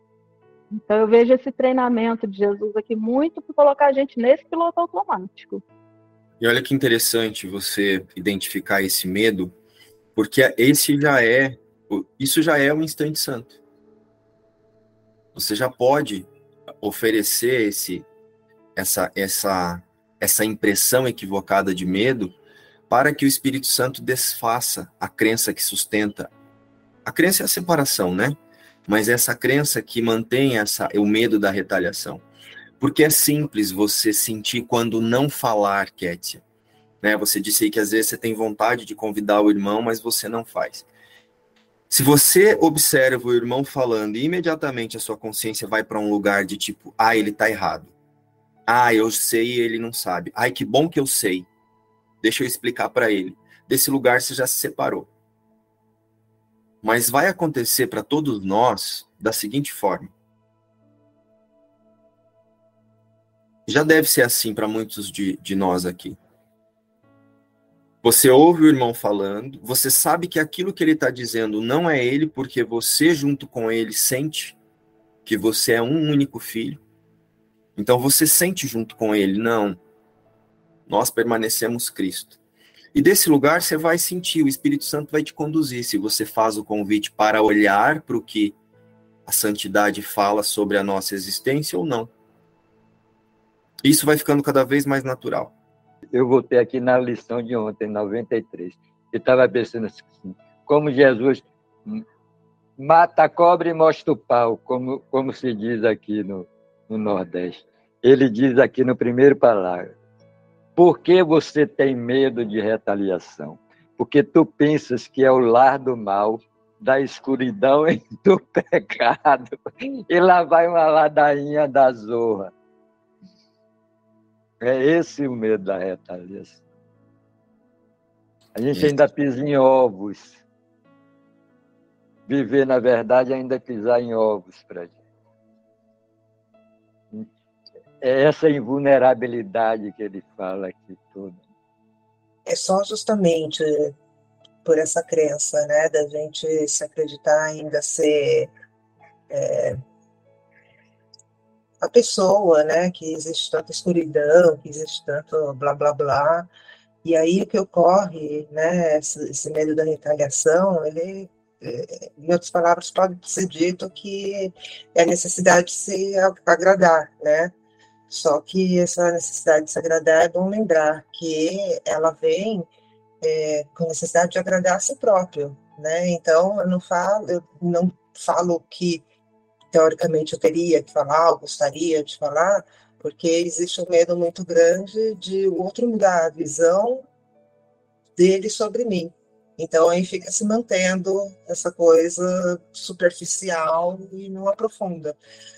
Então eu vejo esse treinamento de Jesus aqui muito para colocar a gente nesse piloto automático. E olha que interessante você identificar esse medo, porque esse já é, isso já é o instante santo. Você já pode oferecer esse, essa, essa, essa impressão equivocada de medo para que o Espírito Santo desfaça a crença que sustenta. A crença é a separação, né? Mas essa crença que mantém essa, o medo da retaliação. Porque é simples você sentir quando não falar, Kétia. Né? Você disse aí que às vezes você tem vontade de convidar o irmão, mas você não faz. Se você observa o irmão falando e imediatamente a sua consciência vai para um lugar de tipo, ah, ele está errado. Ah, eu sei e ele não sabe. Ai, que bom que eu sei. Deixa eu explicar para ele. Desse lugar você já se separou. Mas vai acontecer para todos nós da seguinte forma: já deve ser assim para muitos de, de nós aqui. Você ouve o irmão falando, você sabe que aquilo que ele está dizendo não é ele, porque você, junto com ele, sente que você é um único filho. Então você sente junto com ele, não. Nós permanecemos Cristo. E desse lugar você vai sentir, o Espírito Santo vai te conduzir. Se você faz o convite para olhar para o que a santidade fala sobre a nossa existência ou não. Isso vai ficando cada vez mais natural. Eu voltei aqui na lição de ontem, 93, e estava pensando assim, como Jesus mata a cobra e mostra o pau, como, como se diz aqui no, no Nordeste. Ele diz aqui no primeiro parágrafo, por que você tem medo de retaliação? Porque tu pensas que é o lar do mal, da escuridão e do pecado. E lá vai uma ladainha da zorra. É esse o medo da retaliação. A gente ainda pisa em ovos. Viver, na verdade, é ainda pisar em ovos para gente. É essa invulnerabilidade que ele fala aqui toda. É só justamente por essa crença, né, da gente se acreditar ainda ser é, a pessoa, né, que existe tanta escuridão, que existe tanto blá blá blá. E aí o que ocorre, né, esse, esse medo da retaliação, ele, é, em outras palavras, pode ser dito que é a necessidade de se agradar, né? Só que essa necessidade de se agradar é bom lembrar que ela vem é, com necessidade de agradar a si próprio, né? Então eu não falo, eu não falo que teoricamente eu teria que falar, ou gostaria de falar, porque existe um medo muito grande de o outro mudar a visão dele sobre mim. Então aí fica se mantendo essa coisa superficial e não aprofunda.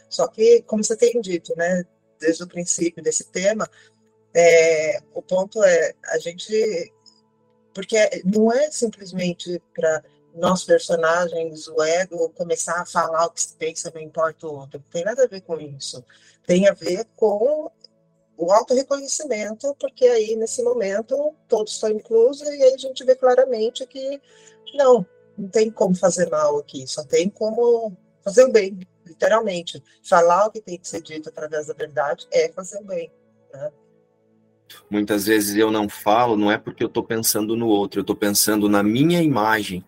Só que, como você tem dito, né, desde o princípio desse tema, é, o ponto é a gente, porque não é simplesmente para nossos personagens, o ego, começar a falar o que se pensa, não importa o outro. Não tem nada a ver com isso. Tem a ver com o auto-reconhecimento, porque aí, nesse momento, todos estão inclusos, e aí a gente vê claramente que não, não tem como fazer mal aqui, só tem como fazer o bem, literalmente. Falar o que tem que ser dito através da verdade é fazer bem. Né? Muitas vezes eu não falo, não é porque eu estou pensando no outro, eu estou pensando na minha imagem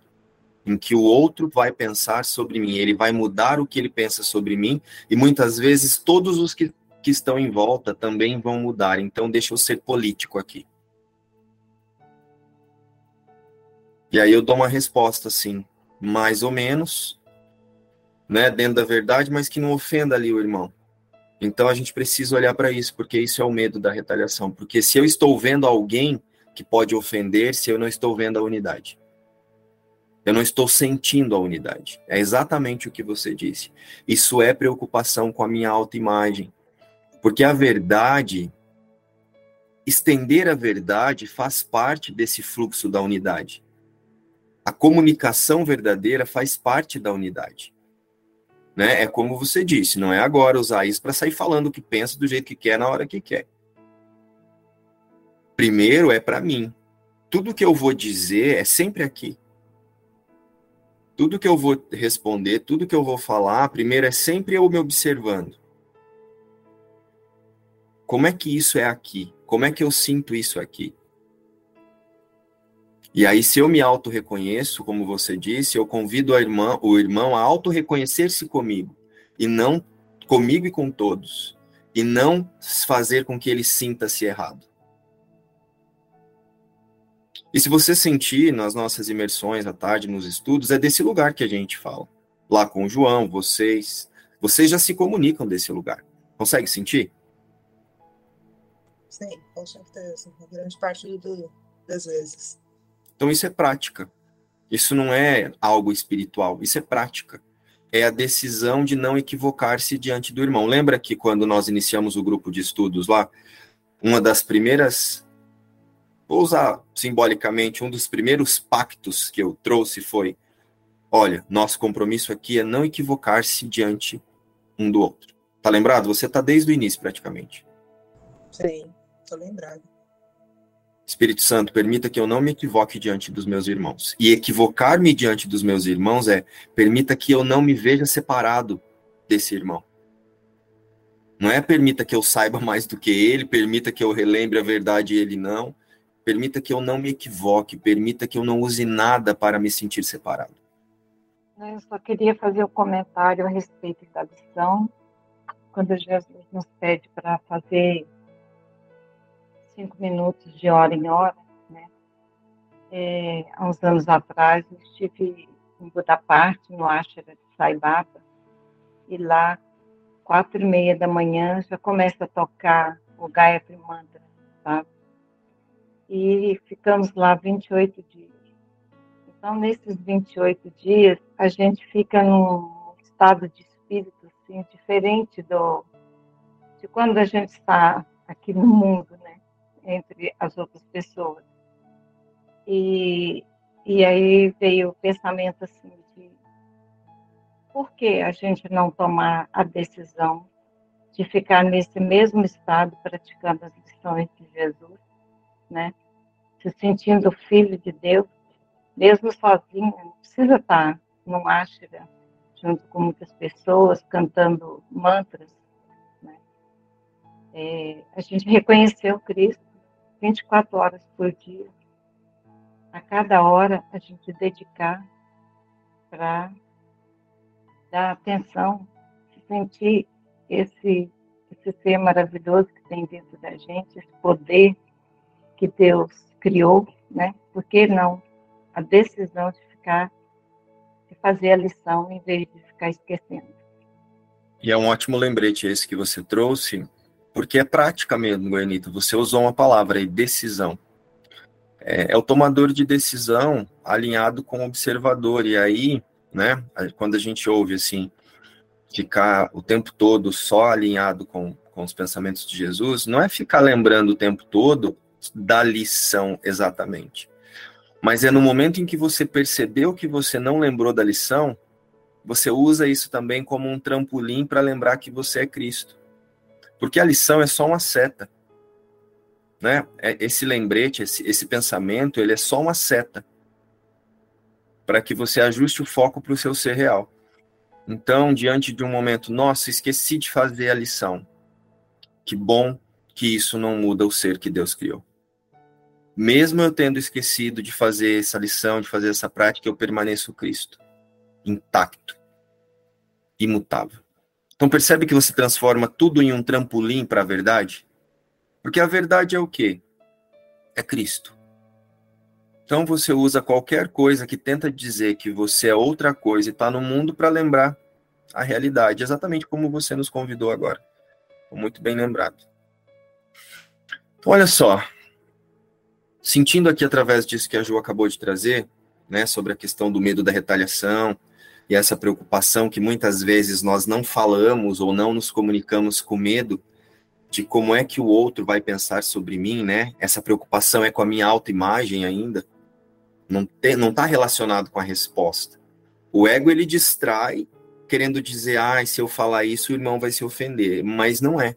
em que o outro vai pensar sobre mim, ele vai mudar o que ele pensa sobre mim, e muitas vezes todos os que, que estão em volta também vão mudar. Então, deixa eu ser político aqui. E aí eu dou uma resposta assim, mais ou menos, né, dentro da verdade, mas que não ofenda ali o irmão. Então a gente precisa olhar para isso, porque isso é o medo da retaliação. Porque se eu estou vendo alguém que pode ofender, se eu não estou vendo a unidade. Eu não estou sentindo a unidade. É exatamente o que você disse. Isso é preocupação com a minha autoimagem. Porque a verdade, estender a verdade faz parte desse fluxo da unidade. A comunicação verdadeira faz parte da unidade. Né? É como você disse, não é agora usar isso para sair falando o que pensa do jeito que quer na hora que quer. Primeiro é para mim. Tudo que eu vou dizer é sempre aqui tudo que eu vou responder, tudo que eu vou falar, primeiro é sempre eu me observando. Como é que isso é aqui? Como é que eu sinto isso aqui? E aí, se eu me auto-reconheço, como você disse, eu convido a irmã, o irmão a auto-reconhecer-se comigo, e não comigo e com todos, e não fazer com que ele sinta-se errado. E se você sentir nas nossas imersões à tarde, nos estudos, é desse lugar que a gente fala. Lá com o João, vocês, vocês já se comunicam desse lugar. Consegue sentir? Sim, com certeza. Uma grande parte do, das vezes. Então isso é prática. Isso não é algo espiritual, isso é prática. É a decisão de não equivocar-se diante do irmão. Lembra que quando nós iniciamos o grupo de estudos lá, uma das primeiras vou usar simbolicamente, um dos primeiros pactos que eu trouxe foi: olha, nosso compromisso aqui é não equivocar-se diante um do outro. Tá lembrado? Você tá desde o início praticamente. Sim, tô lembrado. Espírito Santo, permita que eu não me equivoque diante dos meus irmãos. E equivocar-me diante dos meus irmãos é permita que eu não me veja separado desse irmão. Não é permita que eu saiba mais do que ele, permita que eu relembre a verdade e ele não Permita que eu não me equivoque, permita que eu não use nada para me sentir separado. Eu só queria fazer um comentário a respeito da lição, quando Jesus nos pede para fazer cinco minutos de hora em hora, né? É, há uns anos atrás, eu estive em Budapeste, no Ashram de Sai Baba, e lá, quatro e meia da manhã, já começa a tocar o Gayatri Mantra, sabe? e ficamos lá 28 dias. Então, nesses 28 dias, a gente fica num estado de espírito assim, diferente do, de quando a gente está aqui no mundo, né, entre as outras pessoas. E, e aí veio o pensamento assim de por que a gente não tomar a decisão de ficar nesse mesmo estado praticando as lições de Jesus né? Se sentindo filho de Deus, mesmo sozinho, não precisa estar num ashram junto com muitas pessoas cantando mantras. Né? É, a gente reconheceu Cristo 24 horas por dia. A cada hora a gente dedicar para dar atenção, sentir esse, esse ser maravilhoso que tem dentro da gente, esse poder que Deus criou, né? Por que não a decisão de ficar, de fazer a lição em vez de ficar esquecendo? E é um ótimo lembrete esse que você trouxe, porque é prática mesmo, Guanita. Você usou uma palavra aí, decisão. É, é o tomador de decisão alinhado com o observador. E aí, né, quando a gente ouve assim, ficar o tempo todo só alinhado com, com os pensamentos de Jesus, não é ficar lembrando o tempo todo da lição exatamente. Mas é no momento em que você percebeu que você não lembrou da lição, você usa isso também como um trampolim para lembrar que você é Cristo. Porque a lição é só uma seta. Né? É, esse lembrete, esse, esse pensamento, ele é só uma seta para que você ajuste o foco para o seu ser real. Então, diante de um momento, nossa, esqueci de fazer a lição. Que bom que isso não muda o ser que Deus criou. Mesmo eu tendo esquecido de fazer essa lição, de fazer essa prática, eu permaneço Cristo, intacto, imutável. Então percebe que você transforma tudo em um trampolim para a verdade? Porque a verdade é o quê? É Cristo. Então você usa qualquer coisa que tenta dizer que você é outra coisa e está no mundo para lembrar a realidade, exatamente como você nos convidou agora. Muito bem lembrado. Então, olha só, sentindo aqui através disso que a Ju acabou de trazer, né, sobre a questão do medo da retaliação e essa preocupação que muitas vezes nós não falamos ou não nos comunicamos com medo de como é que o outro vai pensar sobre mim, né? Essa preocupação é com a minha autoimagem ainda. Não não está relacionado com a resposta. O ego ele distrai querendo dizer, ah, se eu falar isso, o irmão vai se ofender, mas não é.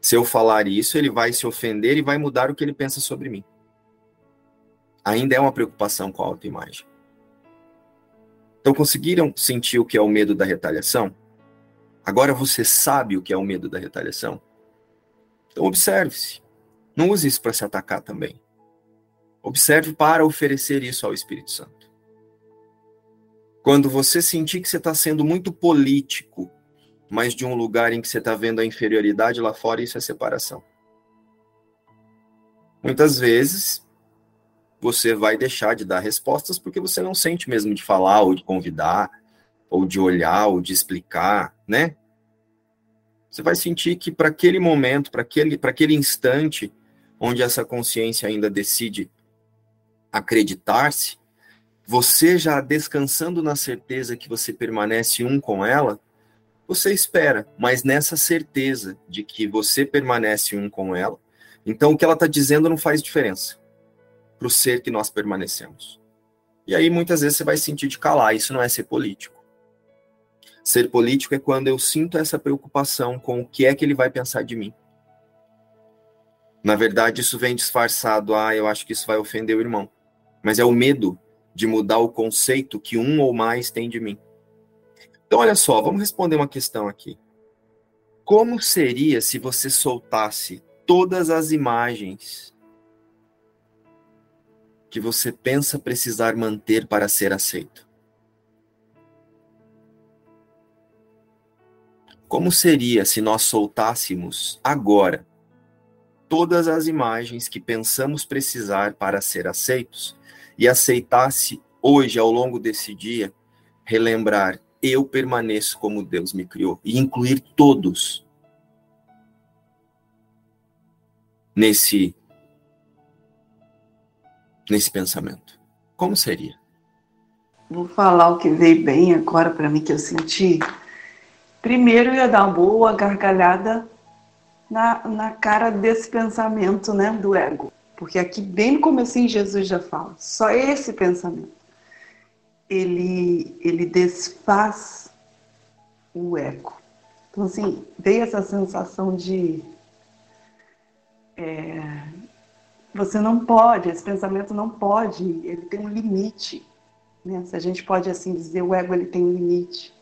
Se eu falar isso, ele vai se ofender e vai mudar o que ele pensa sobre mim. Ainda é uma preocupação com a autoimagem. Então, conseguiram sentir o que é o medo da retaliação? Agora você sabe o que é o medo da retaliação? Então, observe-se. Não use isso para se atacar também. Observe para oferecer isso ao Espírito Santo. Quando você sentir que você está sendo muito político, mas de um lugar em que você está vendo a inferioridade lá fora, isso é separação. Muitas vezes, você vai deixar de dar respostas porque você não sente mesmo de falar, ou de convidar, ou de olhar, ou de explicar, né? Você vai sentir que para aquele momento, para aquele, aquele instante, onde essa consciência ainda decide acreditar-se, você já descansando na certeza que você permanece um com ela, você espera, mas nessa certeza de que você permanece um com ela, então o que ela está dizendo não faz diferença para o ser que nós permanecemos. E aí muitas vezes você vai sentir de calar, isso não é ser político. Ser político é quando eu sinto essa preocupação com o que é que ele vai pensar de mim. Na verdade, isso vem disfarçado, ah, eu acho que isso vai ofender o irmão. Mas é o medo de mudar o conceito que um ou mais tem de mim. Então, olha só, vamos responder uma questão aqui. Como seria se você soltasse todas as imagens que você pensa precisar manter para ser aceito? Como seria se nós soltássemos agora todas as imagens que pensamos precisar para ser aceitos e aceitasse hoje, ao longo desse dia, relembrar: eu permaneço como Deus me criou e incluir todos nesse nesse pensamento? Como seria? Vou falar o que veio bem agora para mim que eu senti. Primeiro, eu ia dar uma boa gargalhada na, na cara desse pensamento, né, do ego. Porque aqui, bem no começo, Jesus já fala, só esse pensamento. Ele, ele desfaz o ego. Então, assim, veio essa sensação de é, você não pode, esse pensamento não pode, ele tem um limite. Né? Se a gente pode assim dizer, o ego ele tem um limite.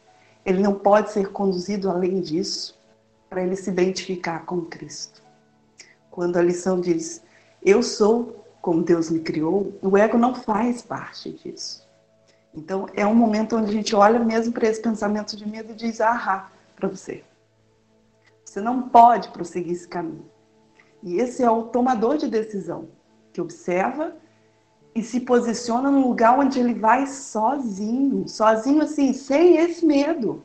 Ele não pode ser conduzido além disso para ele se identificar com Cristo. Quando a lição diz, eu sou como Deus me criou, o ego não faz parte disso. Então é um momento onde a gente olha mesmo para esse pensamento de medo e diz, ah, para você. Você não pode prosseguir esse caminho. E esse é o tomador de decisão, que observa e se posiciona no lugar onde ele vai sozinho, sozinho assim, sem esse medo.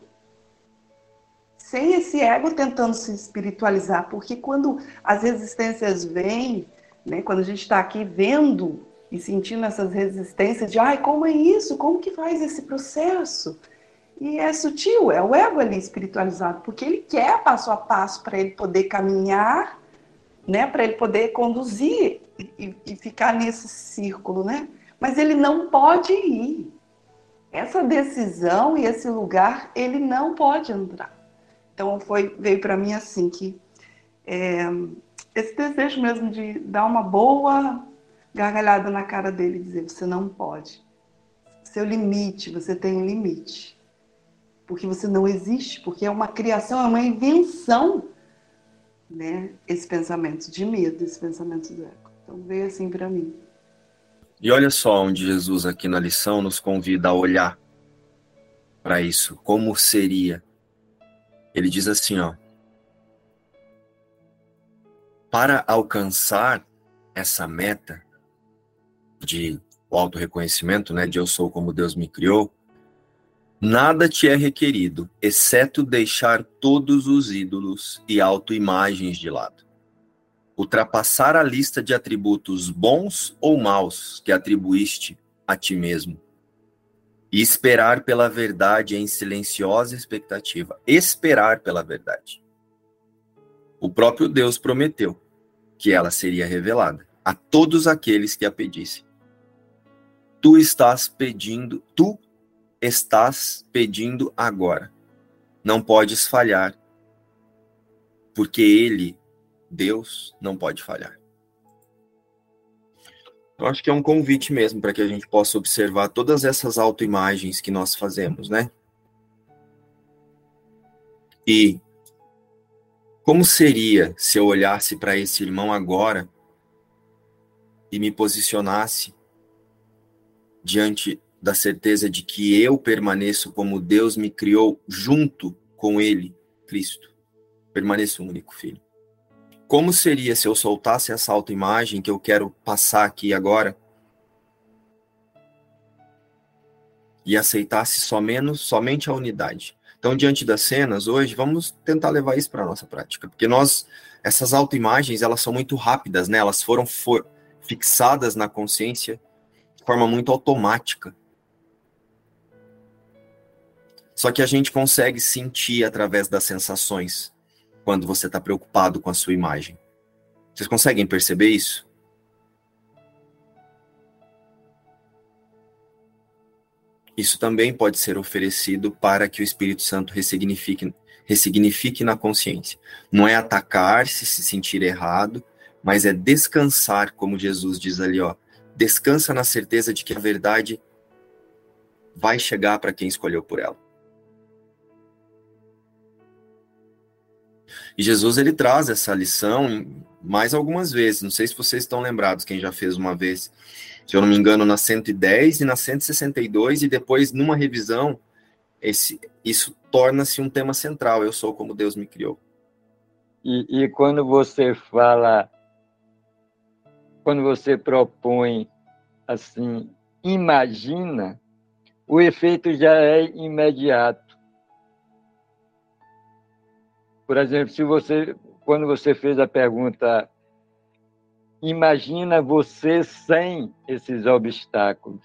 Sem esse ego tentando se espiritualizar, porque quando as resistências vêm, né, quando a gente está aqui vendo e sentindo essas resistências de, ai, como é isso? Como que faz esse processo? E é sutil, é o ego ali espiritualizado, porque ele quer passo a passo para ele poder caminhar né, para ele poder conduzir e, e, ficar nesse círculo, né? Mas ele não pode ir. Essa decisão e esse lugar ele não pode entrar. Então foi veio para mim assim que é, esse desejo mesmo de dar uma boa gargalhada na cara dele e dizer você não pode. Seu limite, você tem um limite. Porque você não existe, porque é uma criação, é uma invenção né, esse pensamento de medo, esse pensamento do ego. Então veio assim para mim. E olha só onde Jesus aqui na lição nos convida a olhar para isso, como seria. Ele diz assim, ó: Para alcançar essa meta de auto-reconhecimento, né, de eu sou como Deus me criou, Nada te é requerido, exceto deixar todos os ídolos e autoimagens de lado. Ultrapassar a lista de atributos bons ou maus que atribuíste a ti mesmo. E esperar pela verdade em silenciosa expectativa. Esperar pela verdade. O próprio Deus prometeu que ela seria revelada a todos aqueles que a pedissem. Tu estás pedindo, tu estás pedindo agora. Não podes falhar, porque Ele, Deus, não pode falhar. Eu acho que é um convite mesmo para que a gente possa observar todas essas autoimagens que nós fazemos, né? E como seria se eu olhasse para esse irmão agora e me posicionasse diante da certeza de que eu permaneço como Deus me criou junto com Ele, Cristo. Permaneço único filho. Como seria se eu soltasse essa autoimagem que eu quero passar aqui agora e aceitasse somente, somente a unidade? Então, diante das cenas, hoje, vamos tentar levar isso para a nossa prática, porque nós, essas autoimagens, elas são muito rápidas, né? Elas foram for, fixadas na consciência de forma muito automática. Só que a gente consegue sentir através das sensações quando você está preocupado com a sua imagem. Vocês conseguem perceber isso? Isso também pode ser oferecido para que o Espírito Santo ressignifique, ressignifique na consciência. Não é atacar-se, se sentir errado, mas é descansar, como Jesus diz ali, ó. Descansa na certeza de que a verdade vai chegar para quem escolheu por ela. E Jesus ele traz essa lição mais algumas vezes. Não sei se vocês estão lembrados, quem já fez uma vez, se eu não me engano, na 110 e na 162, e depois, numa revisão, esse, isso torna-se um tema central. Eu sou como Deus me criou. E, e quando você fala, quando você propõe assim, imagina, o efeito já é imediato. Por exemplo, se você, quando você fez a pergunta, imagina você sem esses obstáculos,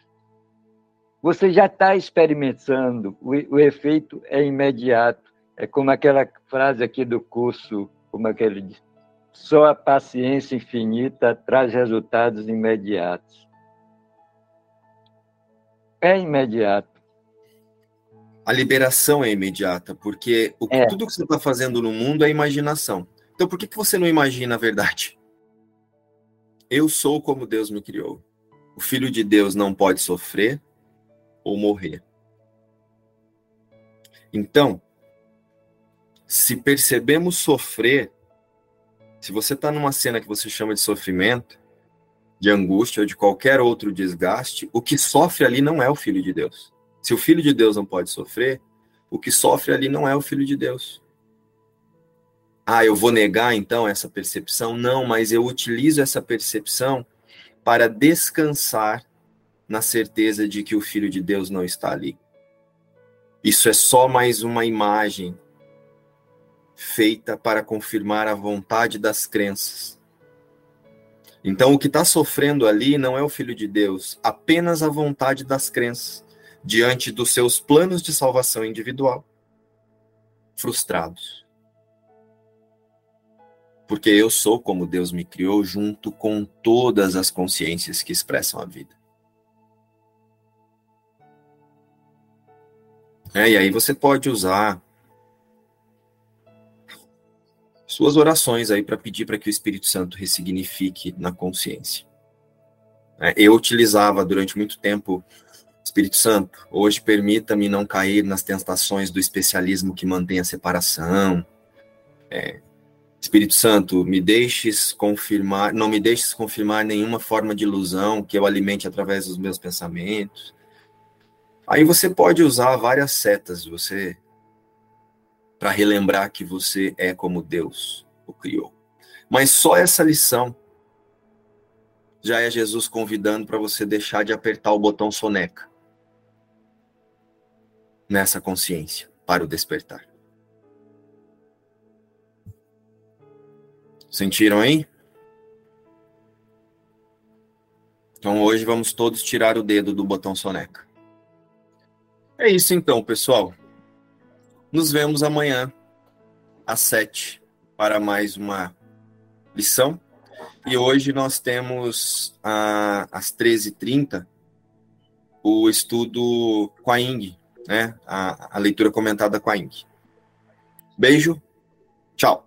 você já está experimentando, o, o, efeito é imediato. É como aquela frase aqui do curso, como aquele diz, só a paciência infinita traz resultados imediatos. É imediato a liberação é imediata, porque o, é. tudo que você está fazendo no mundo é imaginação. Então, por que, que você não imagina a verdade? Eu sou como Deus me criou. O filho de Deus não pode sofrer ou morrer. Então, se percebemos sofrer, se você está numa cena que você chama de sofrimento, de angústia ou de qualquer outro desgaste, o que sofre ali não é o filho de Deus. Se o filho de Deus não pode sofrer, o que sofre ali não é o filho de Deus. Ah, eu vou negar então essa percepção? Não, mas eu utilizo essa percepção para descansar na certeza de que o filho de Deus não está ali. Isso é só mais uma imagem feita para confirmar a vontade das crenças. Então, o que está sofrendo ali não é o filho de Deus, apenas a vontade das crenças diante dos seus planos de salvação individual frustrados. Porque eu sou como Deus me criou, junto com todas as consciências que expressam a vida. É, e aí você pode usar suas orações aí para pedir para que o Espírito Santo ressignifique na consciência. É, eu utilizava durante muito tempo Espírito Santo, hoje permita-me não cair nas tentações do especialismo que mantém a separação. É, Espírito Santo, me deixes confirmar, não me deixes confirmar nenhuma forma de ilusão que eu alimente através dos meus pensamentos. Aí você pode usar várias setas, você para relembrar que você é como Deus o criou. Mas só essa lição já é Jesus convidando para você deixar de apertar o botão soneca nessa consciência para o despertar. Sentiram aí? Então hoje vamos todos tirar o dedo do botão soneca. É isso então, pessoal. Nos vemos amanhã às sete para mais uma lição. E hoje nós temos às 13h30 o estudo com a Ing, né? A, a leitura comentada com a Ing. Beijo, tchau.